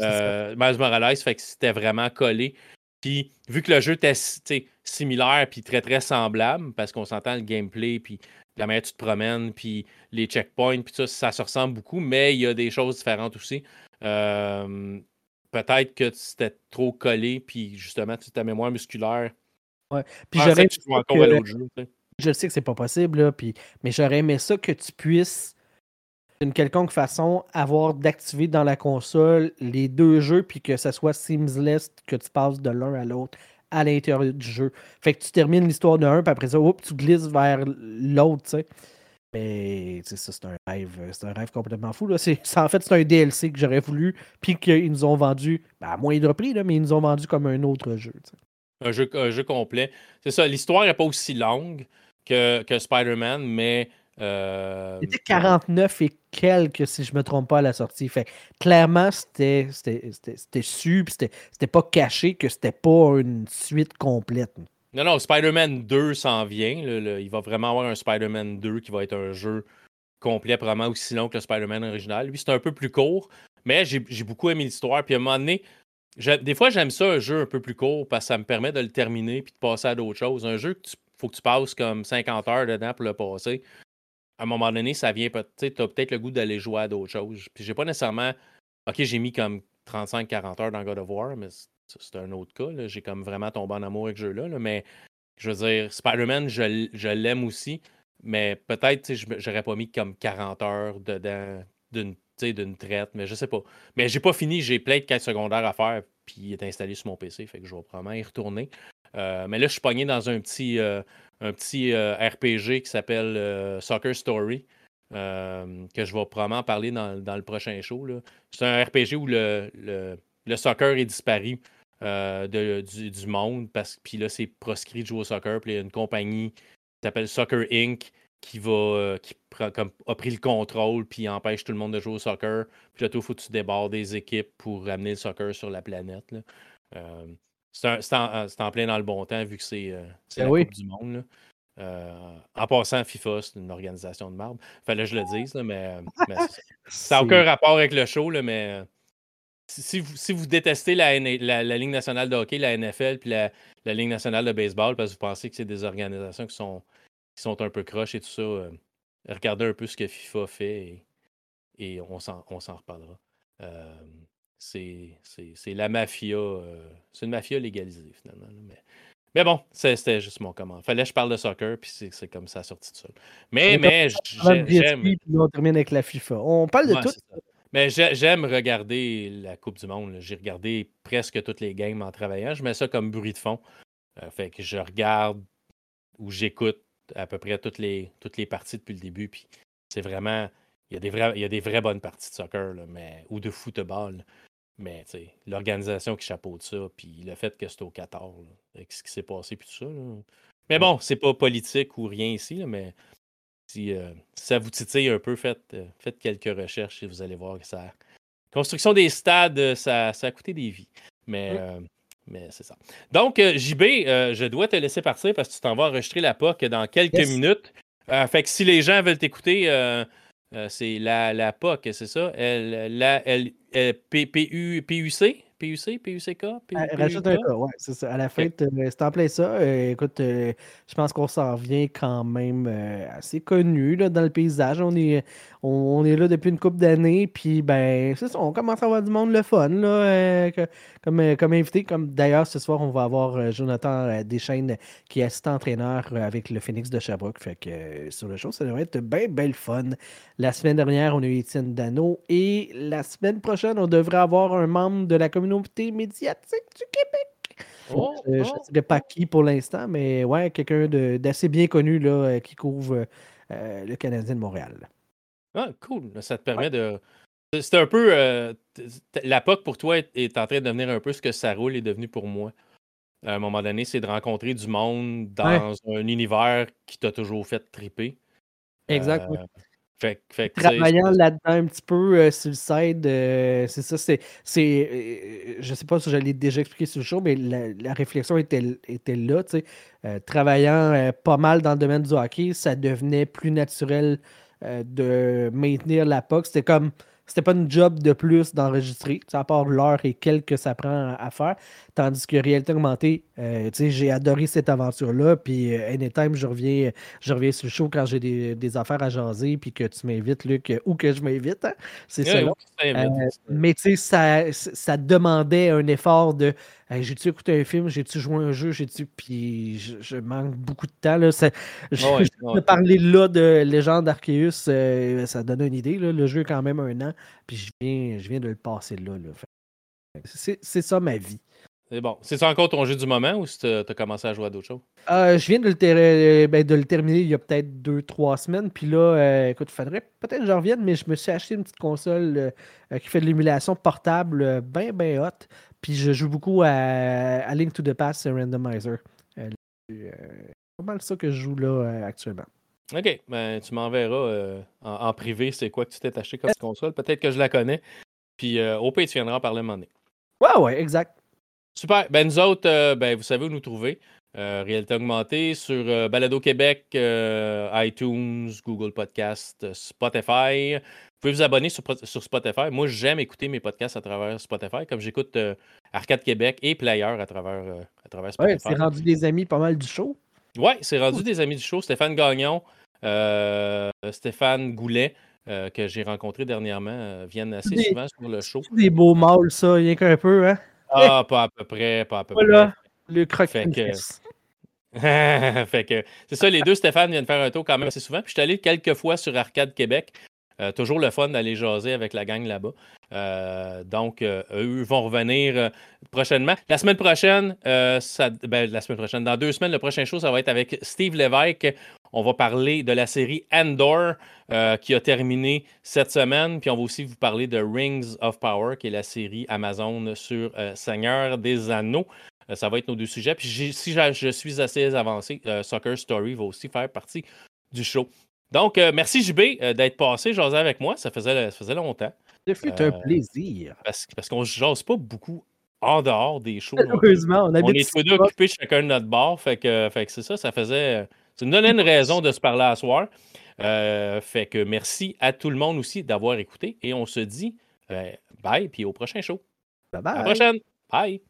S1: euh, Miles Morales, fait que c'était vraiment collé. Puis vu que le jeu était similaire puis très très semblable, parce qu'on s'entend le gameplay, puis la manière dont tu te promènes, puis les checkpoints, puis ça, ça se ressemble beaucoup, mais il y a des choses différentes aussi. Euh, peut-être que c'était trop collé, puis justement, ta mémoire musculaire.
S2: Ouais. Puis j'aurais encore à l'autre jeu. Je sais que c'est pas possible, là, puis... mais j'aurais aimé ça que tu puisses, d'une quelconque façon, avoir d'activer dans la console les deux jeux, puis que ça soit seamless, que tu passes de l'un à l'autre à l'intérieur du jeu. Fait que tu termines l'histoire d'un, puis après ça, tu glisses vers l'autre, tu sais. Mais ça, c'est un rêve. Euh, c'est un rêve complètement fou. Là. en fait, c'est un DLC que j'aurais voulu, puis qu'ils nous ont vendu, ben, à moindre prix, là, mais ils nous ont vendu comme un autre jeu.
S1: Un jeu, un jeu complet. C'est ça, l'histoire n'est pas aussi longue que, que Spider-Man, mais. Euh...
S2: C'était 49 et quelques, si je ne me trompe pas, à la sortie. Fait clairement, c'était su, c'était pas caché que c'était pas une suite complète.
S1: Non, non, Spider-Man 2 s'en vient. il va vraiment avoir un Spider-Man 2 qui va être un jeu complet, probablement aussi long que le Spider-Man original. Lui, c'est un peu plus court, mais j'ai beaucoup aimé l'histoire. Puis à un moment donné, des fois, j'aime ça, un jeu un peu plus court, parce que ça me permet de le terminer puis de passer à d'autres choses. Un jeu que faut que tu passes comme 50 heures dedans pour le passer. À un moment donné, ça vient, tu as peut-être le goût d'aller jouer à d'autres choses. Puis j'ai pas nécessairement. Ok, j'ai mis comme 35-40 heures dans God of War, mais c'est un autre cas. J'ai comme vraiment tombé en amour avec ce jeu-là. mais je veux dire, Spider-Man, je, l'aime aussi. Mais peut-être, j'aurais pas mis comme 40 heures d'une d'une traite, mais je sais pas. Mais j'ai pas fini, j'ai plein de quêtes secondaires à faire, puis il est installé sur mon PC, fait que je vais probablement y retourner. Euh, mais là, je suis pogné dans un petit, euh, un petit euh, RPG qui s'appelle Soccer Story, que je vais probablement parler dans, le prochain show. C'est un RPG où le, le, le soccer est disparu. Euh, de, du, monde. Parce puis là, c'est proscrit de jouer au soccer. Puis il y a une compagnie qui s'appelle Soccer Inc. qui va euh, qui comme, a pris le contrôle puis empêche tout le monde de jouer au soccer. Puis là, tout, faut que tu débordes des équipes pour ramener le soccer sur la planète. Euh, c'est en, plein dans le bon temps vu que c'est ben la Coupe du Monde. En passant, FIFA, c'est une organisation de marbre. Fallait que je le dise, mais, ça n'a aucun rapport avec le show, là, mais si vous, si vous détestez la, la, Ligue nationale de hockey, la NFL, puis la, la, Ligue nationale de baseball, parce que vous pensez que c'est des organisations qui sont, qui sont un peu croches et tout ça, euh, regardez un peu ce que FIFA fait et, on s'en reparlera. Euh, c'est la mafia. Euh, c'est une mafia légalisée, finalement. Mais, mais bon, c'était juste mon comment. Fallait que je parle de soccer, puis c'est comme ça sorti de seul. Mais, mais j'aime.
S2: On termine avec la FIFA. On parle de tout.
S1: Mais j'aime regarder la Coupe du Monde. J'ai regardé presque toutes les games en travaillant. Je mets ça comme bruit de fond. Euh, fait que je regarde ou j'écoute à peu près toutes les, toutes les parties depuis le début. Puis c'est vraiment. Il y, a des vrais, il y a des vraies bonnes parties de soccer, mais, ou de football. Mais l'organisation qui chapeaute ça, puis le fait que c'est au Qatar, avec ce qui s'est passé, puis tout ça. Mais bon, c'est pas politique ou rien ici, mais si, euh, ça vous titille un peu, faites, euh, faites quelques recherches et vous allez voir que ça. Construction des stades, ça, ça a coûté des vies. Mais, euh, mais c'est ça. Donc, JB, je dois te laisser partir parce que tu t'en vas enregistrer la POC dans quelques minutes. fait que si les gens veulent t'écouter, c'est la, la POC, c'est ça? la, L, PUC? PUC, PUCK?
S2: Rajoute un ouais, c'est ça. À la fin, c'est en plein ça. Euh, écoute, euh, je pense qu'on s'en vient quand même euh, assez connu là, dans le paysage. On est, on, est là depuis une couple d'années, puis ben, c'est ça, on commence à avoir du monde le fun, là, comme, comme invité. Comme d'ailleurs, ce soir, on va avoir Jonathan Deschaines qui est assistant entraîneur avec le Phoenix de Sherbrooke. Fait que sur le show, ça devrait être bien, bien le fun. La semaine dernière, on a eu Étienne Dano et la semaine prochaine, on devrait avoir un membre de la communauté communauté médiatique du Québec. Oh, je ne oh. sais pas qui pour l'instant, mais ouais, quelqu'un d'assez bien connu là, euh, qui couvre euh, le Canadien de Montréal.
S1: Ah, cool. Ça te permet de. C'est un peu. Euh, la POC pour toi est, en train de devenir un peu ce que ça roule est devenu pour moi. À un moment donné, c'est de rencontrer du monde dans un univers qui t'a toujours fait triper.
S2: Exact. Fait, Travaillant là-dedans un petit peu euh, sur le side, euh, c'est ça, c'est. c'est euh, je sais pas si je l'ai déjà expliqué sur le show, mais la, réflexion était, était là. travaillant pas mal dans le domaine du hockey, ça devenait plus naturel de maintenir la POC. C'était comme c'était pas une job de plus d'enregistrer, à part l'heure et quelques que ça prend à, faire. Tandis que réalité augmentée, euh, j'ai adoré cette aventure-là. Puis euh, anytime, je reviens, je reviens sur le show quand j'ai des, affaires à jaser, puis que tu m'invites, Luc, ou que je m'invite. Hein, c'est ça. Euh, mais tu sais, ça, ça demandait un effort de j'ai-tu écouté un film, j'ai-tu joué un jeu, j'ai-tu. Puis je, manque beaucoup de temps. Là. je, parler là de Légende Arceus, ça donne une idée. Là. Le jeu est quand même un an, puis je viens, je viens de le passer là. C'est ça ma vie.
S1: C'est bon. C'est ça encore ton jeu du moment ou tu as, commencé à jouer à d'autres choses?
S2: Euh, je viens de le, euh, ben, de le, terminer il y a peut-être deux, trois semaines. Puis là, euh, écoute, il faudrait peut-être que j'en revienne, mais je me suis acheté une petite console qui fait de l'émulation portable bien, bien hot. Puis je joue beaucoup à, Link to the Past Randomizer. c'est pas mal ça que je joue là actuellement.
S1: OK. Ben, tu m'enverras en, privé c'est quoi que tu t'es acheté comme console. Peut-être que je la connais. Puis au pire, tu viendras parler un moment
S2: Ouais, ouais, exact.
S1: Super. Ben, nous autres, euh, ben, vous savez où nous trouver. Euh, réalité augmentée sur euh, Balado Québec, iTunes, Google Podcast, Spotify. Vous pouvez vous abonner sur, Spotify. Moi, j'aime écouter mes podcasts à travers Spotify, comme j'écoute Arcade Québec et Player à travers, à travers Spotify.
S2: Ouais, c'est rendu des amis pas mal du show.
S1: Ouais, c'est rendu des amis du show. Stéphane Gagnon, Stéphane Goulet. que j'ai rencontré dernièrement, viennent assez souvent sur le show.
S2: Des beaux mâles, ça, rien qu'un peu, hein?
S1: Ah, pas à peu près, pas à peu
S2: voilà, le croque
S1: fait que... c'est ça, les deux Stéphane viennent faire un tour quand même assez souvent. Puis je suis allé quelques fois sur Arcade Québec. Euh, toujours le fun d'aller jaser avec la gang là-bas. Euh, donc, euh, eux vont revenir prochainement. La semaine prochaine, ben, la semaine prochaine, dans deux semaines, le prochain show, ça va être avec Steve Lévesque. On va parler de la série Andor qui a terminé cette semaine. Puis on va aussi vous parler de Rings of Power, qui est la série Amazon sur Seigneur des Anneaux. Ça va être nos deux sujets. Puis si je suis assez avancé, Soccer Story va aussi faire partie du show. Donc, euh, merci JB euh, d'être passé jaser avec moi. Ça faisait, ça faisait longtemps.
S2: Ce fut un euh, plaisir.
S1: Parce, parce qu'on ne jase pas beaucoup en dehors des shows.
S2: Heureusement, on,
S1: on est tous deux occupés chacun de notre bar. Fait que, fait que c'est ça, ça faisait. Ça nous donnait une raison de se parler à soir. fait que merci à tout le monde aussi d'avoir écouté. Et on se dit bye, puis au prochain show.
S2: Bye bye. À
S1: la prochaine. Bye.